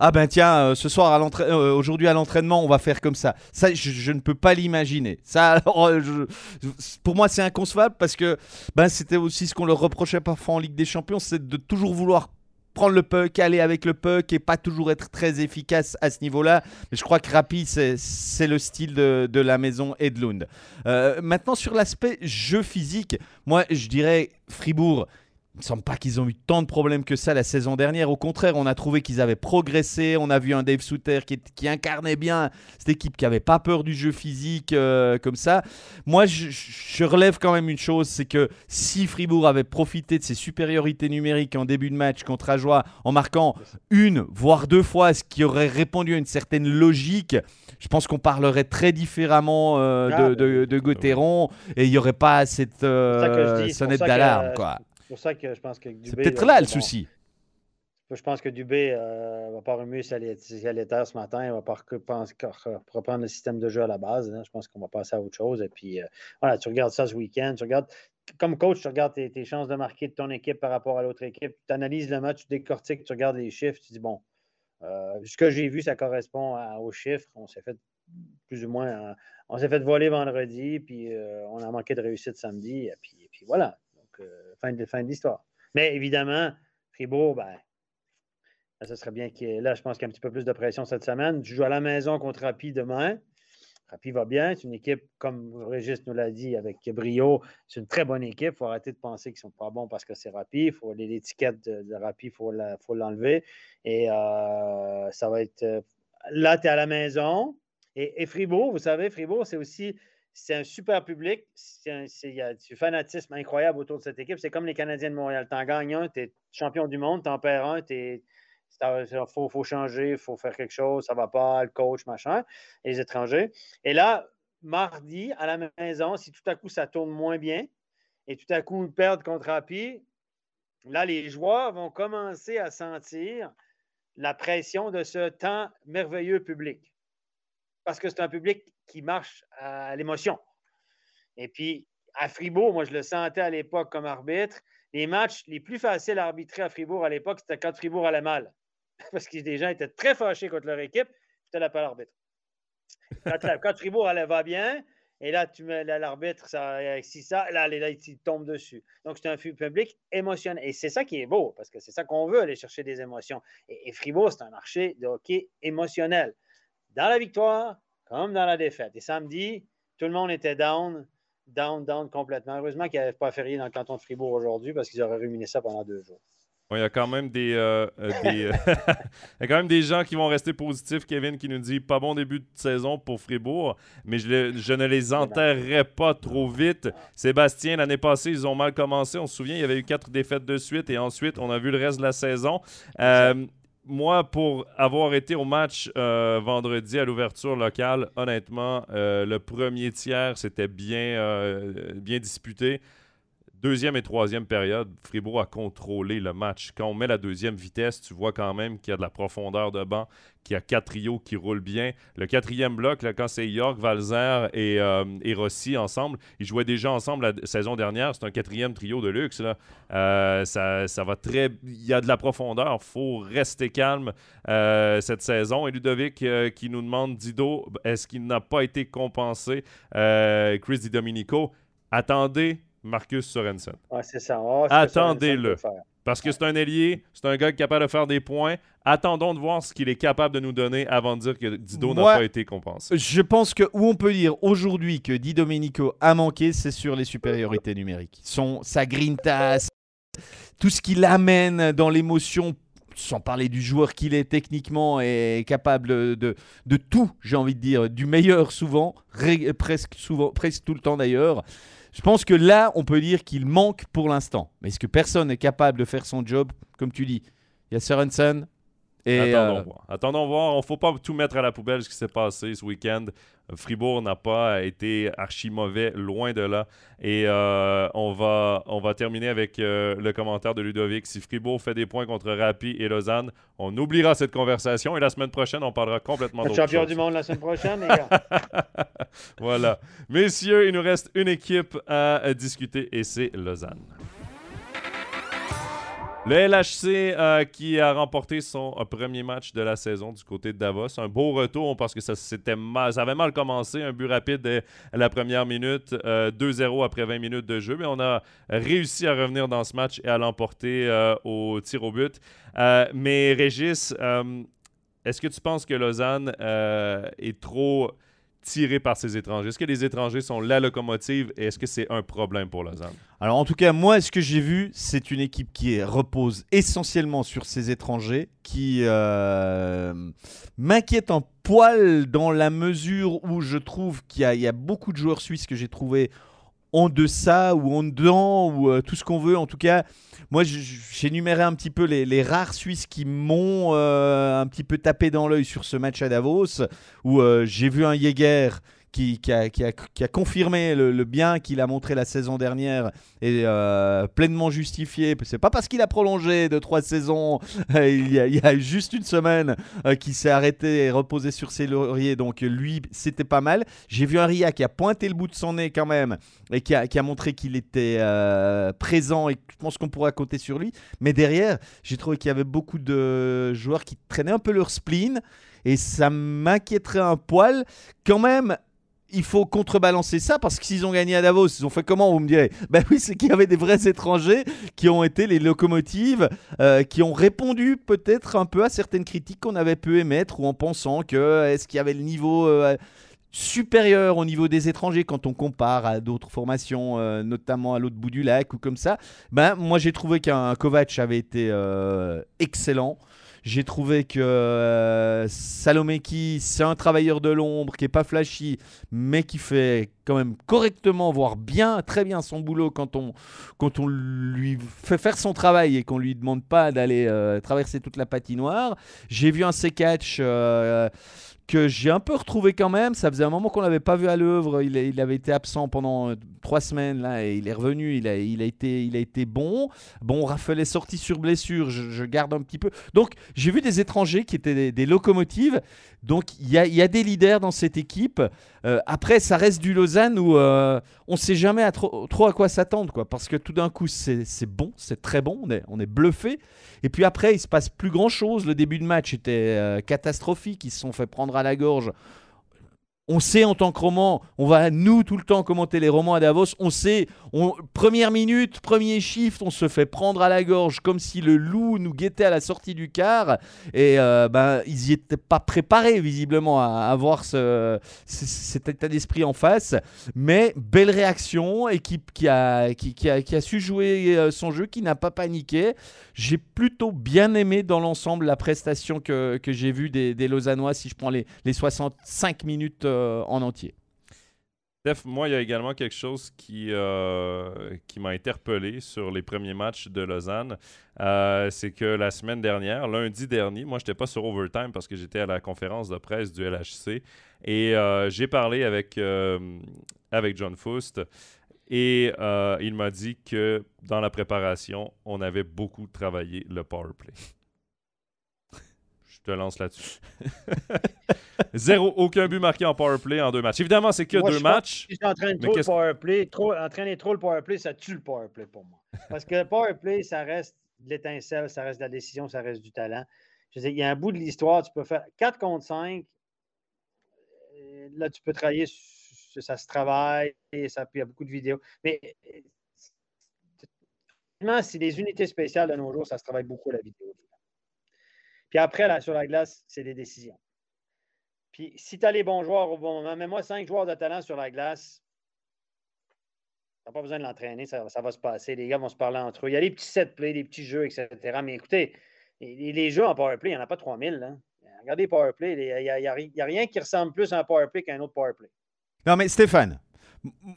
Ah ben tiens, ce soir, à aujourd'hui à l'entraînement, on va faire comme ça. Ça, je, ne peux pas l'imaginer. Ça, pour moi, c'est inconcevable parce que ben, c'était aussi ce qu'on leur reprochait parfois en Ligue des Champions c'est de toujours vouloir prendre le puck, aller avec le puck et pas toujours être très efficace à ce niveau-là. Mais je crois que Rappi, c'est le style de, la maison Edlund. Euh, maintenant, sur l'aspect jeu physique, moi, je dirais Fribourg il ne semble pas qu'ils ont eu tant de problèmes que ça la saison dernière. Au contraire, on a trouvé qu'ils avaient progressé. On a vu un Dave Souter qui, incarnait bien cette équipe qui n'avait pas peur du jeu physique euh, comme ça. Moi, je, relève quand même une chose c'est que si Fribourg avait profité de ses supériorités numériques en début de match contre Ajoie en marquant une, voire deux fois, ce qui aurait répondu à une certaine logique, je pense qu'on parlerait très différemment euh, ah, de, de, Gauthieron et il n'y aurait pas cette euh, sonnette d'alarme. quoi. C'est pour ça que je pense que Dubé. C'est peut-être là le souci. Je pense que Dubé euh, va pas remuer sa lettre ce matin. Il va pas reprendre le système de jeu à la base. Hein. Je pense qu'on va passer à autre chose. Et puis, euh, voilà, tu regardes ça ce week-end. Tu regardes, comme coach, tu regardes tes, chances de marquer de ton équipe par rapport à l'autre équipe. Tu analyses le match, tu décortiques, tu regardes les chiffres. Tu dis, bon, euh, ce que j'ai vu, ça correspond aux chiffres. On s'est fait plus ou moins, on s'est fait voler vendredi, puis on a manqué de réussite samedi. Et puis, et puis voilà de, fin de l'histoire. Mais évidemment, Fribourg, ben, ça serait bien qu'il là, je pense qu'il y a un petit peu plus de pression cette semaine. Tu joues à la maison contre Rapi demain. Rapi va bien. C'est une équipe, comme Régis nous l'a dit avec brio, c'est une très bonne équipe. Il faut arrêter de penser qu'ils ne sont pas bons parce que c'est Rapi. faut l'étiquette de, de Rapi, il faut l'enlever. Et euh, ça va être. Euh, là, tu es à la maison. Et, et Fribourg, vous savez, Fribourg, c'est aussi c'est un super public. Il y a du fanatisme incroyable autour de cette équipe. C'est comme les Canadiens de Montréal. Tu en gagnes un, tu es champion du monde, tu en perds un, il faut, faut, changer, il faut faire quelque chose, ça ne va pas, le coach, machin, les étrangers. Et là, mardi, à la maison, si tout à coup ça tourne moins bien et tout à coup ils perdent contre Rapi, là, les joueurs vont commencer à sentir la pression de ce temps merveilleux public. Parce que c'est un public qui marche à l'émotion. Et puis, à Fribourg, moi, je le sentais à l'époque comme arbitre. Les matchs les plus faciles à arbitrer à Fribourg à l'époque, c'était quand Fribourg allait mal. Parce que les gens étaient très fâchés contre leur équipe. C'était l'appel arbitre. Quand, Fribourg allait va bien, et là, tu mets l'arbitre, ça, si ça, là, là, il tombe dessus. Donc, c'est un public émotionnel. Et c'est ça qui est beau, parce que c'est ça qu'on veut, aller chercher des émotions. Et, et Fribourg, c'est un marché de hockey émotionnel. Dans la victoire, comme dans la défaite. Et samedi, tout le monde était down, down, down complètement. Heureusement qu'il n'y avait pas férié dans le canton de Fribourg aujourd'hui parce qu'ils auraient ruminé ça pendant deux jours. Il y a quand même des, euh, euh, euh, il y a quand même des gens qui vont rester positifs. Kevin qui nous dit pas bon début de saison pour Fribourg, mais je, je ne les enterrerai pas trop vite. Sébastien, l'année passée, ils ont mal commencé. On se souvient, il y avait eu quatre défaites de suite et ensuite, on a vu le reste de la saison. Moi, pour avoir été au match vendredi à l'ouverture locale, honnêtement, le premier tiers, c'était bien, bien disputé. Deuxième et troisième période, Fribourg a contrôlé le match. Quand on met la deuxième vitesse, tu vois quand même qu'il y a de la profondeur de banc, qu'il y a quatre trios qui roulent bien. Le quatrième bloc, quand c'est York, Valzer et, euh, et, Rossi ensemble, ils jouaient déjà ensemble la saison dernière. C'est un quatrième trio de luxe. Euh, ça, ça, va très. Il y a de la profondeur. Il faut rester calme euh, cette saison. Et Ludovic qui nous demande Dido, est-ce qu'il n'a pas été compensé? Chris Di Domenico Attendez Marcus Sorensen. c'est ça. Attendez-le. Parce que c'est un ailier, c'est un gars qui est capable de faire des points. Attendons de voir ce qu'il est capable de nous donner avant de dire que Dido n'a pas été compensé. Je pense que où on peut dire aujourd'hui que Di Domenico a manqué, c'est sur les supériorités numériques. Son, sa grinta, tout ce qu'il amène dans l'émotion sans parler du joueur qu'il est techniquement et capable de, de tout, j'ai envie de dire, du meilleur souvent, presque souvent, presque tout le temps d'ailleurs. Je pense que là, on peut dire qu'il manque pour l'instant. Mais est-ce que personne n'est capable de faire son job? Comme tu dis, il y a. Et Attendons euh, voir. Attendons voir. On ne faut pas tout mettre à la poubelle ce qui s'est passé ce week-end. Fribourg n'a pas été archi mauvais, loin de là. Et euh, on, va, on va terminer avec euh, le commentaire de Ludovic. Si Fribourg fait des points contre Rapi et Lausanne, on oubliera cette conversation et la semaine prochaine, on parlera complètement d'autre chose. champion du monde la semaine prochaine, les gars. voilà. Messieurs, il nous reste une équipe à discuter et c'est Lausanne. Le LHC euh, qui a remporté son euh, premier match de la saison du côté de Davos. Un beau retour parce que ça, mal, ça avait mal commencé. Un but rapide la première minute, 2-0 euh, après 20 minutes de jeu. Mais on a réussi à revenir dans ce match et à l'emporter au tir au but. mais Régis, est-ce que tu penses que Lausanne est trop tiré par ces étrangers? Est-ce que les étrangers sont la locomotive et est-ce que c'est un problème pour Lausanne? Alors en tout cas, moi, ce que j'ai vu, c'est une équipe qui repose essentiellement sur ses étrangers, qui euh, m'inquiète en poil dans la mesure où je trouve qu'il y, a beaucoup de joueurs suisses que j'ai trouvés en deçà ou en dedans ou euh, tout ce qu'on veut. En tout cas, moi, j'ai énuméré un petit peu les, rares Suisses qui m'ont euh, un petit peu tapé dans l'œil sur ce match à Davos, où euh, j'ai vu un Jäger qui, a, confirmé le, bien qu'il a montré la saison dernière et euh, pleinement justifié. C'est pas parce qu'il a prolongé de trois saisons, il, y a, juste une semaine euh, qu'il s'est arrêté et reposé sur ses lauriers. Donc lui, c'était pas mal. J'ai vu un Ria qui a pointé le bout de son nez quand même et qui a, montré qu'il était euh, présent et je pense qu'on pourra compter sur lui. Mais derrière, j'ai trouvé qu'il y avait beaucoup de joueurs qui traînaient un peu leur spleen et ça m'inquiéterait un poil. Quand même, il faut contrebalancer ça parce que s'ils ont gagné à Davos, ils ont fait comment Vous me direz? Ben oui, c'est qu'il y avait des vrais étrangers qui ont été les locomotives, euh, qui ont répondu peut-être un peu à certaines critiques qu'on avait pu émettre ou en pensant que est-ce qu'il y avait le niveau euh, supérieur au niveau des étrangers quand on compare à d'autres formations, euh, notamment à l'autre bout du lac ou comme ça? Ben moi j'ai trouvé qu'un Kovac avait été excellent. J'ai trouvé que euh, Salomeki, c'est un travailleur de l'ombre qui est pas flashy, mais qui fait quand même correctement, voire bien, très bien son boulot quand on, quand on lui fait faire son travail et qu'on lui demande pas d'aller euh, traverser toute la patinoire. J'ai vu un C-Catch euh, que j'ai un peu retrouvé quand même. Ça faisait un moment qu'on l'avait pas vu à l'œuvre. Il, avait été absent pendant euh, trois semaines là et il est revenu. Il a, été, il a été bon. Bon, Raphaël est sorti sur blessure. Je, garde un petit peu. Donc j'ai vu des étrangers qui étaient des, locomotives. Donc il y a, des leaders dans cette équipe. Euh, après, ça reste du Lausanne où euh, on ne sait jamais trop, à quoi s'attendre, quoi. Parce que tout d'un coup, c'est bon, c'est très bon. On est, on est bluffé. Et puis après, il se passe plus grand chose. Le début de match était euh, catastrophique. Ils se sont fait prendre à la gorge. On sait en tant que roman, on va nous tout le temps commenter les romans à Davos, on sait, première minute, premier shift, on se fait prendre à la gorge comme si le loup nous guettait à la sortie du car. Et euh, ben, ils n'y étaient pas préparés visiblement à avoir ce, cet état d'esprit en face. Mais belle réaction, équipe qui a, su jouer euh, son jeu, qui n'a pas paniqué. J'ai plutôt bien aimé dans l'ensemble la prestation que, j'ai vue des, des si je prends les, les 65 minutes. Euh, en entier. Steph, moi, il y a également quelque chose qui, euh, qui m'a interpellé sur les premiers matchs de Lausanne. Euh, c'est que la semaine dernière, lundi dernier, moi, je n'étais pas sur Overtime parce que j'étais à la conférence de presse du LHC. Et j'ai parlé avec, avec John Foust. Et il m'a dit que dans la préparation, on avait beaucoup travaillé le power play te lance là-dessus. Zéro, aucun but marqué en power play en deux matchs. Évidemment, c'est que deux matchs. Si entraîne trop le power play, trop, entraîner trop le power play, ça tue le power play pour moi. Parce que le power play, ça reste de l'étincelle, ça reste de la décision, ça reste du talent. Je sais, il y a un bout de l'histoire, tu peux faire 4 contre 5. Euh, là, tu peux travailler, ça se travaille, et ça, il y a beaucoup de vidéos. Mais c'est des unités spéciales de nos jours, ça se travaille beaucoup la vidéo. Puis après, là, sur la glace, c'est des décisions. Puis si tu as les bons joueurs au bon moment, mets-moi cinq joueurs de talent sur la glace, tu n'as pas besoin de l'entraîner, ça, va se passer. Les gars vont se parler entre eux. Il y a des petits set play, des petits jeux, etc. Mais écoutez, les, jeux en powerplay, il n'y en a pas 3000. Hein. Regardez powerplay, il n'y a, a, rien qui ressemble plus à un powerplay qu'à un autre powerplay. Non, mais Stéphane,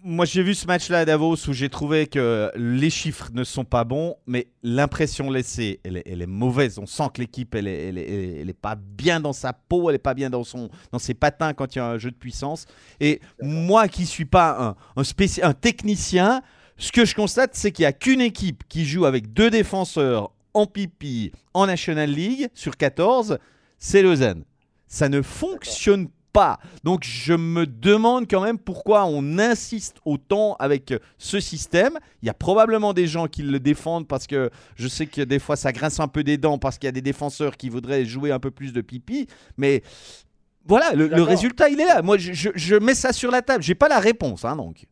moi, j'ai vu ce match-là à Davos où j'ai trouvé que les chiffres ne sont pas bons, mais l'impression laissée, elle est, mauvaise. On sent que l'équipe, elle n'est pas bien dans sa peau, elle n'est pas bien dans, son, dans ses patins quand il y a un jeu de puissance. Et moi qui ne suis pas un, un, un technicien, ce que je constate, c'est qu'il n'y a qu'une équipe qui joue avec deux défenseurs en pipi en National League sur 14, c'est Lausanne. Ça ne fonctionne pas. Donc je me demande quand même pourquoi on insiste autant avec ce système. Il y a probablement des gens qui le défendent parce que je sais que des fois ça grince un peu des dents parce qu'il y a des défenseurs qui voudraient jouer un peu plus de pipi. Mais voilà, le, résultat il est là. Moi je, mets ça sur la table. J'ai pas la réponse, hein, donc.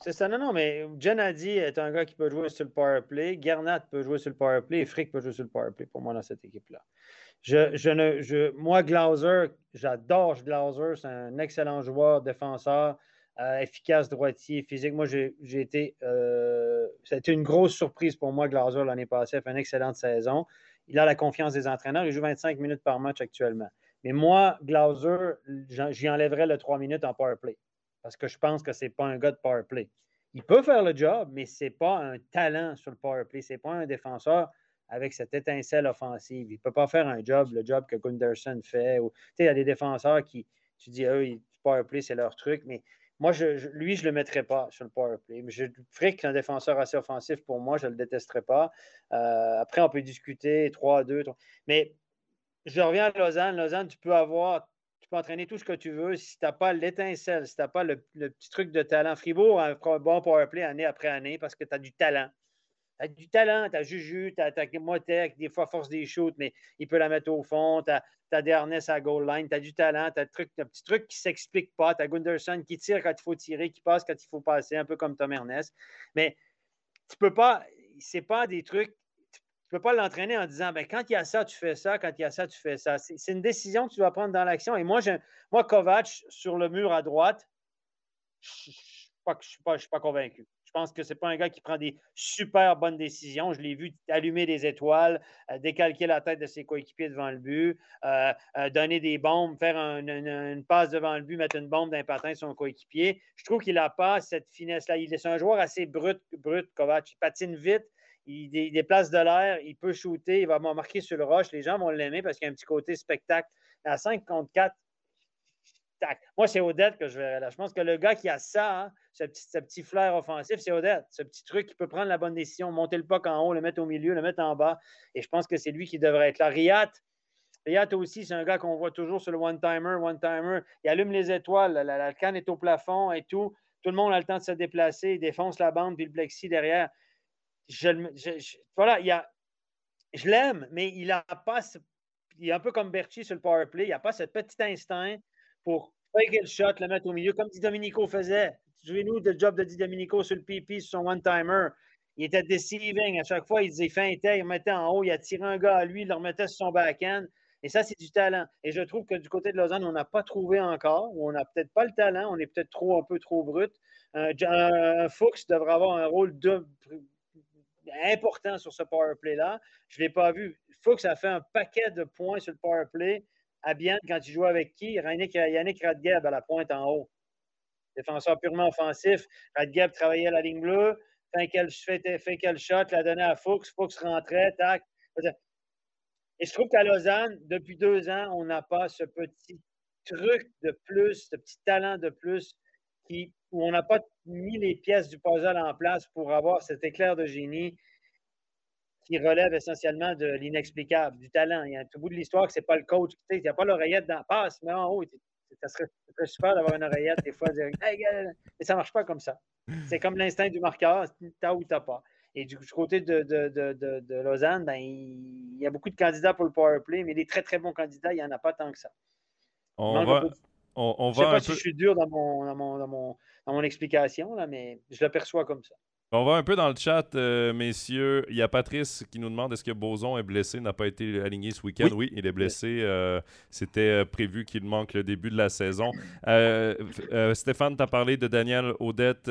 C'est ça, non, non, mais Janadi est un gars qui peut jouer sur le power play. Gernat peut jouer sur le power play. Et Frick peut jouer sur le power play pour moi dans cette équipe-là. Je, ne, je, moi, Glauser, j'adore Glauser. C'est un excellent joueur, défenseur, euh, efficace, droitier, physique. Moi, j'ai été. Euh, C'était une grosse surprise pour moi, Glauser, l'année passée. Il fait une excellente saison. Il a la confiance des entraîneurs. Il joue 25 minutes par match actuellement. Mais moi, Glauser, j'y enlèverais le 3 minutes en power play. Parce que je pense que ce n'est pas un gars de power play. Il peut faire le job, mais ce n'est pas un talent sur le power play. Ce n'est pas un défenseur avec cette étincelle offensive. Il ne peut pas faire un job, le job que Gunderson fait. il y a des défenseurs qui, tu dis, eux, powerplay, c'est leur truc, mais moi, lui, je ne le mettrais pas sur le powerplay. Je Frick, un défenseur assez offensif, pour moi, je ne le détesterais pas. Euh, après, on peut discuter 3-2. Mais je reviens à Lausanne. Lausanne, tu peux avoir, tu peux entraîner tout ce que tu veux. Si tu n'as pas l'étincelle, si tu n'as pas le, petit truc de talent, Fribourg un bon powerplay année après année parce que tu as du talent. Tu as du talent, tu as Juju, tu as, Motek, des fois force des shoots, mais il peut la mettre au fond. Tu as, as à goal line, tu as du talent, tu as, un petit truc qui ne s'explique pas. Tu as Gunderson qui tire quand il faut tirer, qui passe quand il faut passer, un peu comme Tom Ernest. Mais tu peux pas, c'est pas des trucs, tu peux pas l'entraîner en disant ben, quand il y a ça, tu fais ça, quand il y a ça, tu fais ça. C'est une décision que tu dois prendre dans l'action. Et moi, moi, Kovac, sur le mur à droite, je ne suis pas convaincu. Je pense que ce n'est pas un gars qui prend des super bonnes décisions. Je l'ai vu allumer des étoiles, euh, décalquer la tête de ses coéquipiers devant le but, euh, euh, donner des bombes, faire une, passe devant le but, mettre une bombe d'un patin sur son coéquipier. Je trouve qu'il n'a pas cette finesse-là. Il est un joueur assez brut, brut, Kovac. Il patine vite, il, déplace de l'air, il peut shooter, il va marquer sur le roche. Les gens vont l'aimer parce qu'il y a un petit côté spectacle. À 5 contre 4, moi, c'est Odette que je verrais là. Je pense que le gars qui a ça, hein, ce, petit, flair offensif, c'est Odette. Ce petit truc qui peut prendre la bonne décision, monter le puck en haut, le mettre au milieu, le mettre en bas. Et je pense que c'est lui qui devrait être là. Riat, Riat aussi, c'est un gars qu'on voit toujours sur le one-timer, one-timer. Il allume les étoiles, la, canne est au plafond et tout. Tout le monde a le temps de se déplacer, il défonce la bande puis le plexi derrière. Je, voilà, il a, je l'aime, mais il a pas. Il est un peu comme Berti sur le power play. Il n'a pas ce petit instinct pour Fake le shot, le mettre au milieu, comme Di Domenico faisait. Souvenez-nous le job de Di Domenico sur le PP, sur son one-timer. Il était deceiving. À chaque fois, il disait feintait, il remettait en haut, il attirait un gars à lui, il le remettait sur son back-end. Et ça, c'est du talent. Et je trouve que du côté de Lausanne, on n'a pas trouvé encore, on n'a peut-être pas le talent, on est peut-être trop un peu trop brut. Un, Fuchs devrait avoir un rôle important sur ce power play-là. Je ne l'ai pas vu. Fuchs a fait un paquet de points sur le power play à Bienne quand il jouait avec qui? Yannick Radgeb à la pointe en haut. Défenseur purement offensif. Radgeb travaillait à la ligne bleue. Fait qu'elle fait, quel shot, la donnait à Fuchs. Fuchs rentrait, tac. Et je trouve qu'à Lausanne, depuis deux ans, on n'a pas ce petit truc de plus, ce petit talent de plus où on n'a pas mis les pièces du puzzle en place pour avoir cet éclair de génie qui relève essentiellement de l'inexplicable, du talent. Il y a un tout bout de l'histoire que ce n'est pas le coach. Il n'y a pas l'oreillette dans passe, mais en haut, ça serait, super d'avoir une oreillette des fois. Dire, mais ça ne marche pas comme ça. C'est comme l'instinct du marqueur, t'as ou t'as pas. Et du, côté de, de, de, de Lausanne, ben, il, y a beaucoup de candidats pour le power play, mais des très très bons candidats, il n'y en a pas tant que ça. On va, on, je ne sais pas si je suis dur dans mon, dans mon, dans mon, dans mon explication, là, mais je le perçois comme ça. On va un peu dans le chat, euh, messieurs. Il y a Patrice qui nous demande est-ce que Boson est blessé, n'a pas été aligné ce week-end? Oui. il est blessé. Euh, c'était euh, prévu qu'il manque le début de la saison. Stéphane, tu as parlé de Daniel Odette.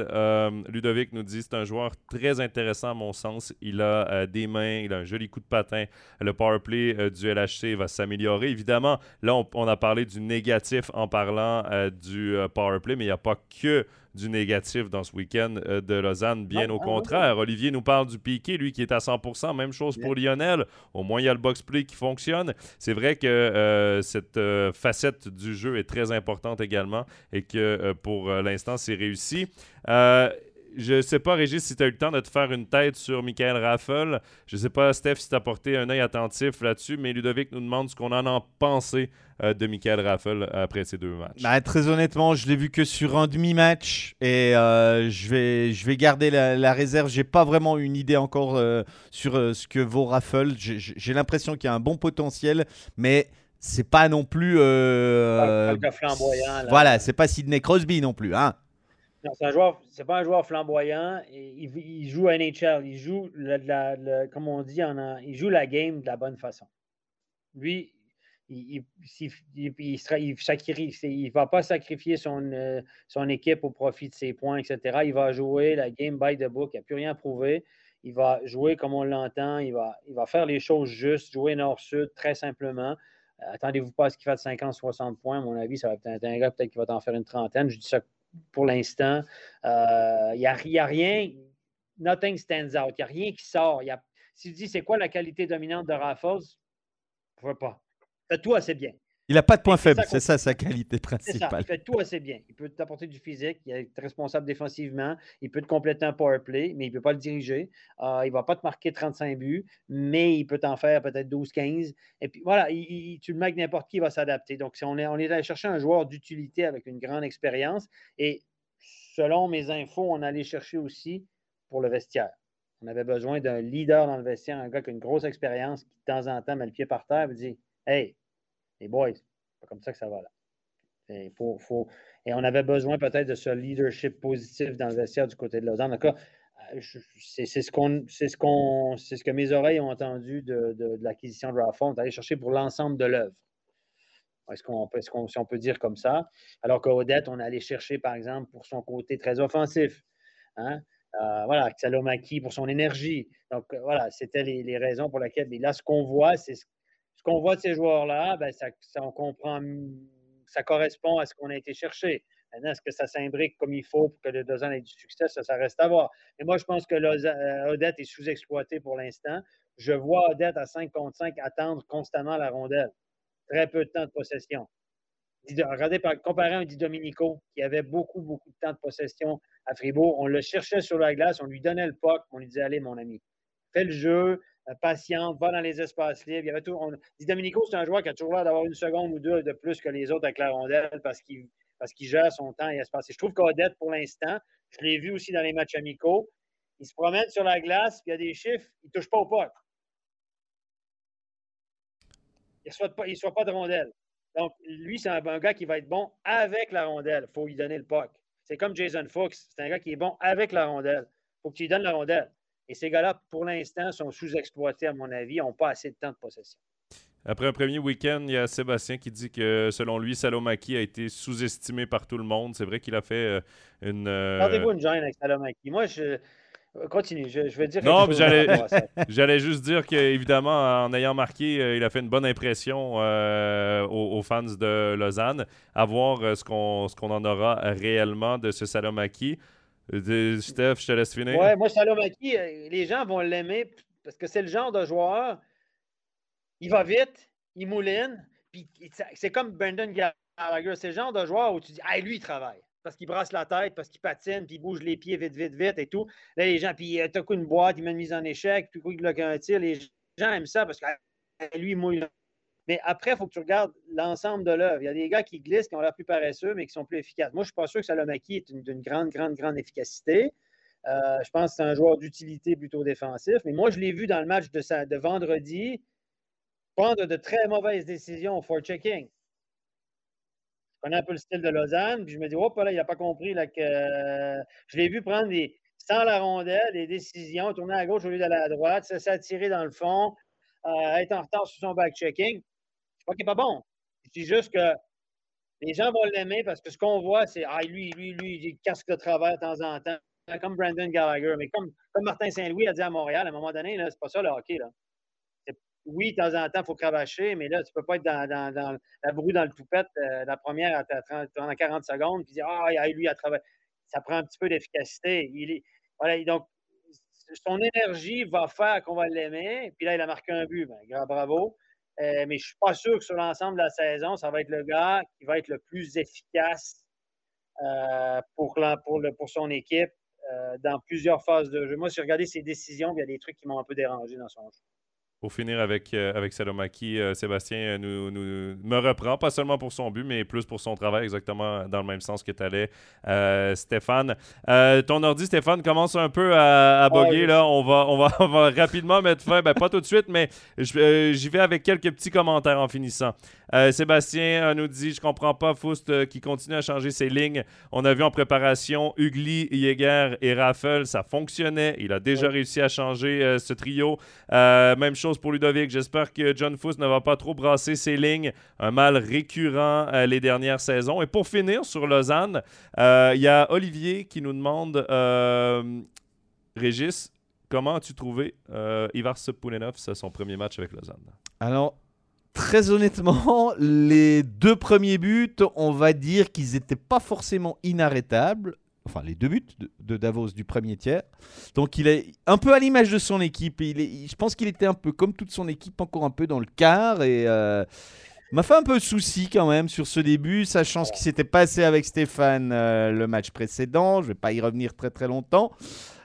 Ludovic nous dit c'est un joueur très intéressant à mon sens. Il a des mains, il a un joli coup de patin. Le power play du LHC va s'améliorer. Évidemment, là, on, on, a parlé du négatif en parlant du power play, mais il n'y a pas que du négatif dans ce week-end euh, de Lausanne. Bien au contraire. Olivier nous parle du piqué, lui qui est à 100% Même chose pour Lionel. Au moins, il y a le box-play qui fonctionne. C'est vrai que euh, cette euh, facette du jeu est très importante également et que pour l'instant, c'est réussi. Je sais pas, Régis, si tu as eu le temps de te faire une tête sur Michael Raffel. Je sais pas, Steph, si tu as porté un œil attentif là-dessus, mais Ludovic nous demande ce qu'on en a pensé euh, de Michael Raffel après ces deux matchs. Bah, très honnêtement, je l'ai vu que sur un demi-match et euh, je, vais, je vais garder la, la réserve. J'ai pas vraiment une idée encore euh, sur ce que vaut Raffel. J'ai l'impression qu'il y a un bon potentiel, mais c'est pas non plus. Pas, flamboyant. Voilà, c'est pas Sidney Crosby non plus. Hein c'est un joueur, c'est pas un joueur flamboyant. Il, joue à NHL. Il joue, la, comme on dit, il joue la game de la bonne façon. Lui, il ne il, va pas sacrifier son, euh, son équipe au profit de ses points, etc. Il va jouer la game by the book. Il n'a plus rien à prouver. Il va jouer comme on l'entend. Il va, il va faire les choses justes, jouer nord-sud, très simplement. Euh, attendez-vous pas à ce qu'il fasse 50-60 points. À mon avis, ça va être un, gars peut-être qui va t'en faire une trentaine. Je dis ça pour l'instant. Il euh, n'y a, rien, nothing stands out. Il n'y a rien qui sort. Si tu dis c'est quoi la qualité dominante de Raffles, je ne vois pas. Tout assez bien. Il n'a pas de point faible, c'est ça sa qualité principale. Ça. Il fait tout assez bien. Il peut t'apporter du physique, il est responsable défensivement, il peut te compléter un power play, mais il ne peut pas le diriger. Euh, il ne va pas te marquer 35 buts, mais il peut t'en faire peut-être 12-15. Et puis voilà, tu le mets n'importe qui, il va s'adapter. Donc, on est, on est allé chercher un joueur d'utilité avec une grande expérience. Et selon mes infos, on allait chercher aussi pour le vestiaire. On avait besoin d'un leader dans le vestiaire, un gars qui a une grosse expérience, qui de temps en temps met le pied par terre et dit Hey, les boys, c'est pas comme ça que ça va là. Et, faut, et on avait besoin peut-être de ce leadership positif dans le vestiaire du côté de Lausanne. En tout cas, euh, c'est ce ce ce que mes oreilles ont entendu de, de, l'acquisition de Raffon. On est allé chercher pour l'ensemble de l'œuvre. Est-ce qu'on est si on peut dire comme ça? Alors qu'Odette, on est allé chercher, par exemple, pour son côté très offensif. Hein? Euh, voilà, Salomaki pour son énergie. Donc, euh, voilà, c'était les, raisons pour lesquelles. Mais là, ce qu'on voit, c'est ce qu'on voit de ces joueurs-là, ben, comprend, ça correspond à ce qu'on a été chercher. Maintenant, est-ce que ça s'imbrique comme il faut pour que le Lausanne ait du succès? Ça, ça reste à voir. Mais moi, je pense que euh, Odette est sous-exploité pour l'instant. Je vois Odette à 5 contre 5 attendre constamment la rondelle. Très peu de temps de possession. Regardez, comparé à un Domenico qui avait beaucoup, beaucoup de temps de possession à Fribourg, on le cherchait sur la glace, on lui donnait le puck, on lui disait Allez, mon ami, fais le jeu, patiente, va dans les espaces libres. Il y avait tout, Domenico, c'est un joueur qui a toujours l'air d'avoir une seconde ou deux de plus que les autres avec la rondelle parce qu'il parce qu'il gère son temps et espace. Et je trouve qu'Odette, pour l'instant, je l'ai vu aussi dans les matchs amicaux, il se promène sur la glace, puis il y a des chiffres, il ne touche pas au puck. Il ne reçoit, pas de rondelle. Donc, lui, c'est un, gars qui va être bon avec la rondelle. Il faut lui donner le puck. C'est comme Jason Fox. C'est un gars qui est bon avec la rondelle. Il faut que tu lui donnes la rondelle. Et ces gars-là, pour l'instant, sont sous-exploités, à mon avis, n'ont pas assez de temps de possession. Après un premier week-end, il y a Sébastien qui dit que selon lui, Salomaki a été sous-estimé par tout le monde. C'est vrai qu'il a fait euh, une. Euh... vous une gêne avec Salomaki. Moi, je. Continue, je, je vais dire. Non, j'allais juste dire qu'évidemment, en ayant marqué, euh, il a fait une bonne impression euh, aux, fans de Lausanne. À voir ce qu'on en aura réellement de ce Salomaki. Steph, je te laisse finir. Ouais, moi, Salomaki, les gens vont l'aimer parce que c'est le genre de joueur il va vite, il mouline, puis c'est comme Brendan Gallagher. C'est le genre de joueur où tu dis, ah, lui, il travaille. Parce qu'il brasse la tête, parce qu'il patine, puis il bouge les pieds vite, vite, vite et tout. Là, les gens, puis euh, t'as coup une boîte, il met une mise en échec, puis il bloque un tir. Les gens aiment ça parce que lui, il mouille. Mais après, il faut que tu regardes l'ensemble de l'œuvre. Il y a des gars qui glissent, qui ont l'air plus paresseux, mais qui sont plus efficaces. Moi, je ne suis pas sûr que Salomaki est d'une grande, grande, grande efficacité. Euh, je pense que c'est un joueur d'utilité plutôt défensif. Mais moi, je l'ai vu dans le match de, vendredi prendre de très mauvaises décisions au checking. Je connais un peu le style de Lausanne, puis je me dis, oh, là, il n'a pas compris là, que je l'ai vu prendre des, sans la rondelle des décisions, tourner à gauche au lieu d'aller à droite, s'attirer dans le fond, euh, être en retard sur son back-checking. Crois qu'il n'est pas bon. Je dis juste que les gens vont l'aimer parce que ce qu'on voit, c'est Ah, lui, lui, lui, il casque de travers de temps en temps, comme Brandon Gallagher. Mais comme, Martin Saint-Louis a dit à Montréal, à un moment donné, c'est pas ça le hockey. Là oui, de temps en temps, il faut cravacher, mais là, tu ne peux pas être dans, la brouille dans le toupette, euh, la première pendant 40 secondes, puis dire Ah, lui, à travers. Ça prend un petit peu d'efficacité. Il voilà, donc, son énergie va faire qu'on va l'aimer. Puis là, il a marqué un but. Ben, bravo. Euh, mais je ne suis pas sûr que sur l'ensemble de la saison, ça va être le gars qui va être le plus efficace euh, pour, pour, le, pour son équipe dans plusieurs phases de jeu. Moi, si je regardais ses décisions, il y a des trucs qui m'ont un peu dérangé dans son jeu pour finir avec, euh, avec Salomaki, euh, Sébastien euh, nous, nous, me reprend, pas seulement pour son but, mais plus pour son travail, exactement dans le même sens que tu allais, Stéphane. ton ordi, Stéphane, commence un peu à, à boguer. là. On va, on, va, on va rapidement mettre fin, ben, pas tout de suite, mais j'y vais avec quelques petits commentaires en finissant. Sébastien nous dit Je comprends pas Foust qui continue à changer ses lignes. On a vu en préparation Ugly, Jäger et Raffel, ça fonctionnait. Il a déjà réussi à changer ce trio. même chose pour Ludovic. J'espère que John Fuss ne va pas trop brasser ses lignes. Un mal récurrent euh, les dernières saisons. Et pour finir sur Lausanne, euh, il y a Olivier qui nous demande euh, Régis, comment as-tu trouvé Ivar Poulenov, son premier match avec Lausanne? Alors, très honnêtement, les deux premiers buts, on va dire qu'ils n'étaient pas forcément inarrêtables enfin les deux buts de, Davos du premier tiers. Donc il est un peu à l'image de son équipe. Il est, je pense qu'il était un peu comme toute son équipe, encore un peu dans le quart. Et euh, m'a fait un peu souci quand même sur ce début, sachant ce qui s'était passé avec Stéphane euh, le match précédent. Je vais pas y revenir très très longtemps.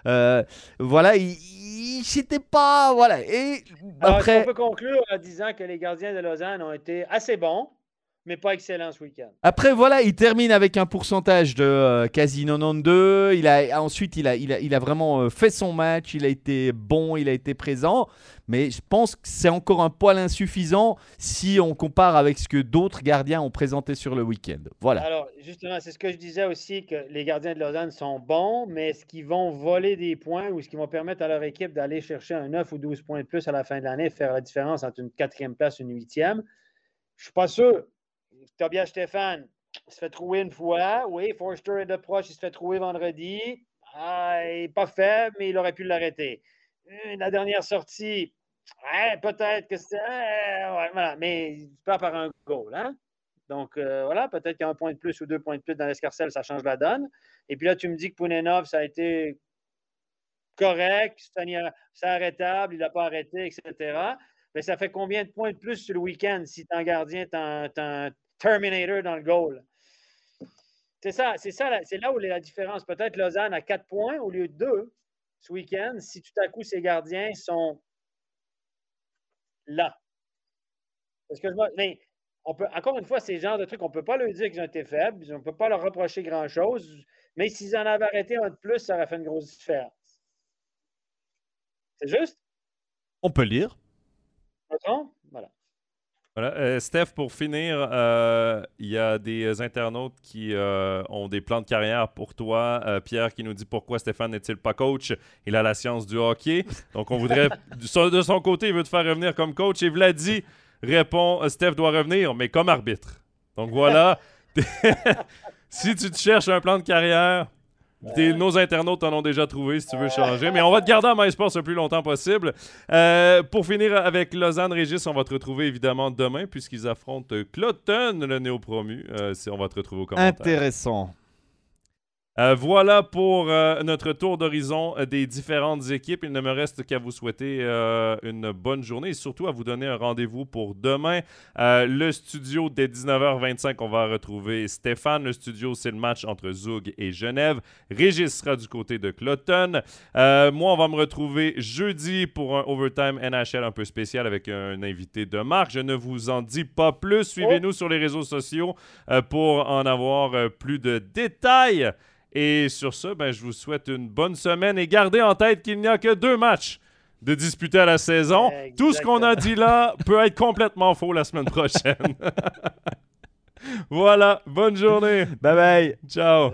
Euh, voilà, il, c'était pas voilà. Et après, on peut conclure en disant que les gardiens de Lausanne ont été assez bons? Mais pas excellent ce week-end. Après, voilà, il termine avec un pourcentage de euh, quasi 92. Il a, ensuite, il a, il, a, il a vraiment euh, fait son match. Il a été bon, il a été présent. Mais je pense que c'est encore un poil insuffisant si on compare avec ce que d'autres gardiens ont présenté sur le week-end. Voilà. Alors, justement, c'est ce que je disais aussi, que les gardiens de Lausanne sont bons, mais est-ce qu'ils vont voler des points ou est-ce qu'ils vont permettre à leur équipe d'aller chercher un 9 ou 12 points de plus à la fin de l'année, faire la différence entre une quatrième place et une huitième? Je ne suis pas sûr. Tobias Stéphane se fait trouver une fois. Oui, Forster est de proche, il se fait trouver vendredi. Ah, il n'est pas faible, mais il aurait pu l'arrêter. Euh, la dernière sortie, peut-être que c'est. voilà, mais il pas par un goal. Hein? Donc, euh, voilà, peut-être qu'il y a un point de plus ou deux points de plus dans l'escarcelle, ça change la donne. Et puis là, tu me dis que Pounenov, ça a été correct, c'est arrêtable, il n'a pas arrêté, etc. Mais ça fait combien de points de plus sur le week-end si ton gardien, Terminator dans le goal. C'est ça, c'est ça, c'est là où est la différence. Peut-être Lausanne a quatre points au lieu de deux ce week-end si tout à coup ses gardiens sont là. Parce que mais on peut, encore une fois, ces genres de trucs, on ne peut pas leur dire qu'ils ont été faibles, on ne peut pas leur reprocher grand-chose, mais s'ils en avaient arrêté un de plus, ça aurait fait une grosse différence. C'est juste? On peut lire. Voilà. Voilà. Euh, Steph, pour finir, euh, il y a des internautes qui euh, ont des plans de carrière pour toi. Pierre qui nous dit pourquoi Stéphane n'est-il pas coach? Il a la science du hockey. Donc, on voudrait, de son- de son côté, il veut te faire revenir comme coach. Et Vladi répond Steph doit revenir, mais comme arbitre. Donc, voilà. si tu te cherches un plan de carrière, nos internautes en ont déjà trouvé si tu veux changer. Mais on va te garder à MySports le plus longtemps possible. Euh, pour finir avec Lausanne Régis, on va te retrouver évidemment demain puisqu'ils affrontent Cloton, le néo-promu. Euh, on va te retrouver au commentaire. Intéressant. Euh, voilà pour euh, notre tour d'horizon euh, des différentes équipes. Il ne me reste qu'à vous souhaiter euh, une bonne journée et surtout à vous donner un rendez-vous pour demain. Le studio dès 19h25, on va retrouver Stéphane. Le studio, c'est le match entre Zug et Genève. Régis sera du côté de Cloton. Moi, on va me retrouver jeudi pour un overtime NHL un peu spécial avec un invité de marque. Je ne vous en dis pas plus. Suivez-nous sur les réseaux sociaux pour en avoir plus de détails. Et sur ce, ben, je vous souhaite une bonne semaine et gardez en tête qu'il n'y a que deux matchs de disputer à la saison. Tout ce qu'on a dit là peut être complètement faux la semaine prochaine. voilà, bonne journée. Bye Bye. Ciao.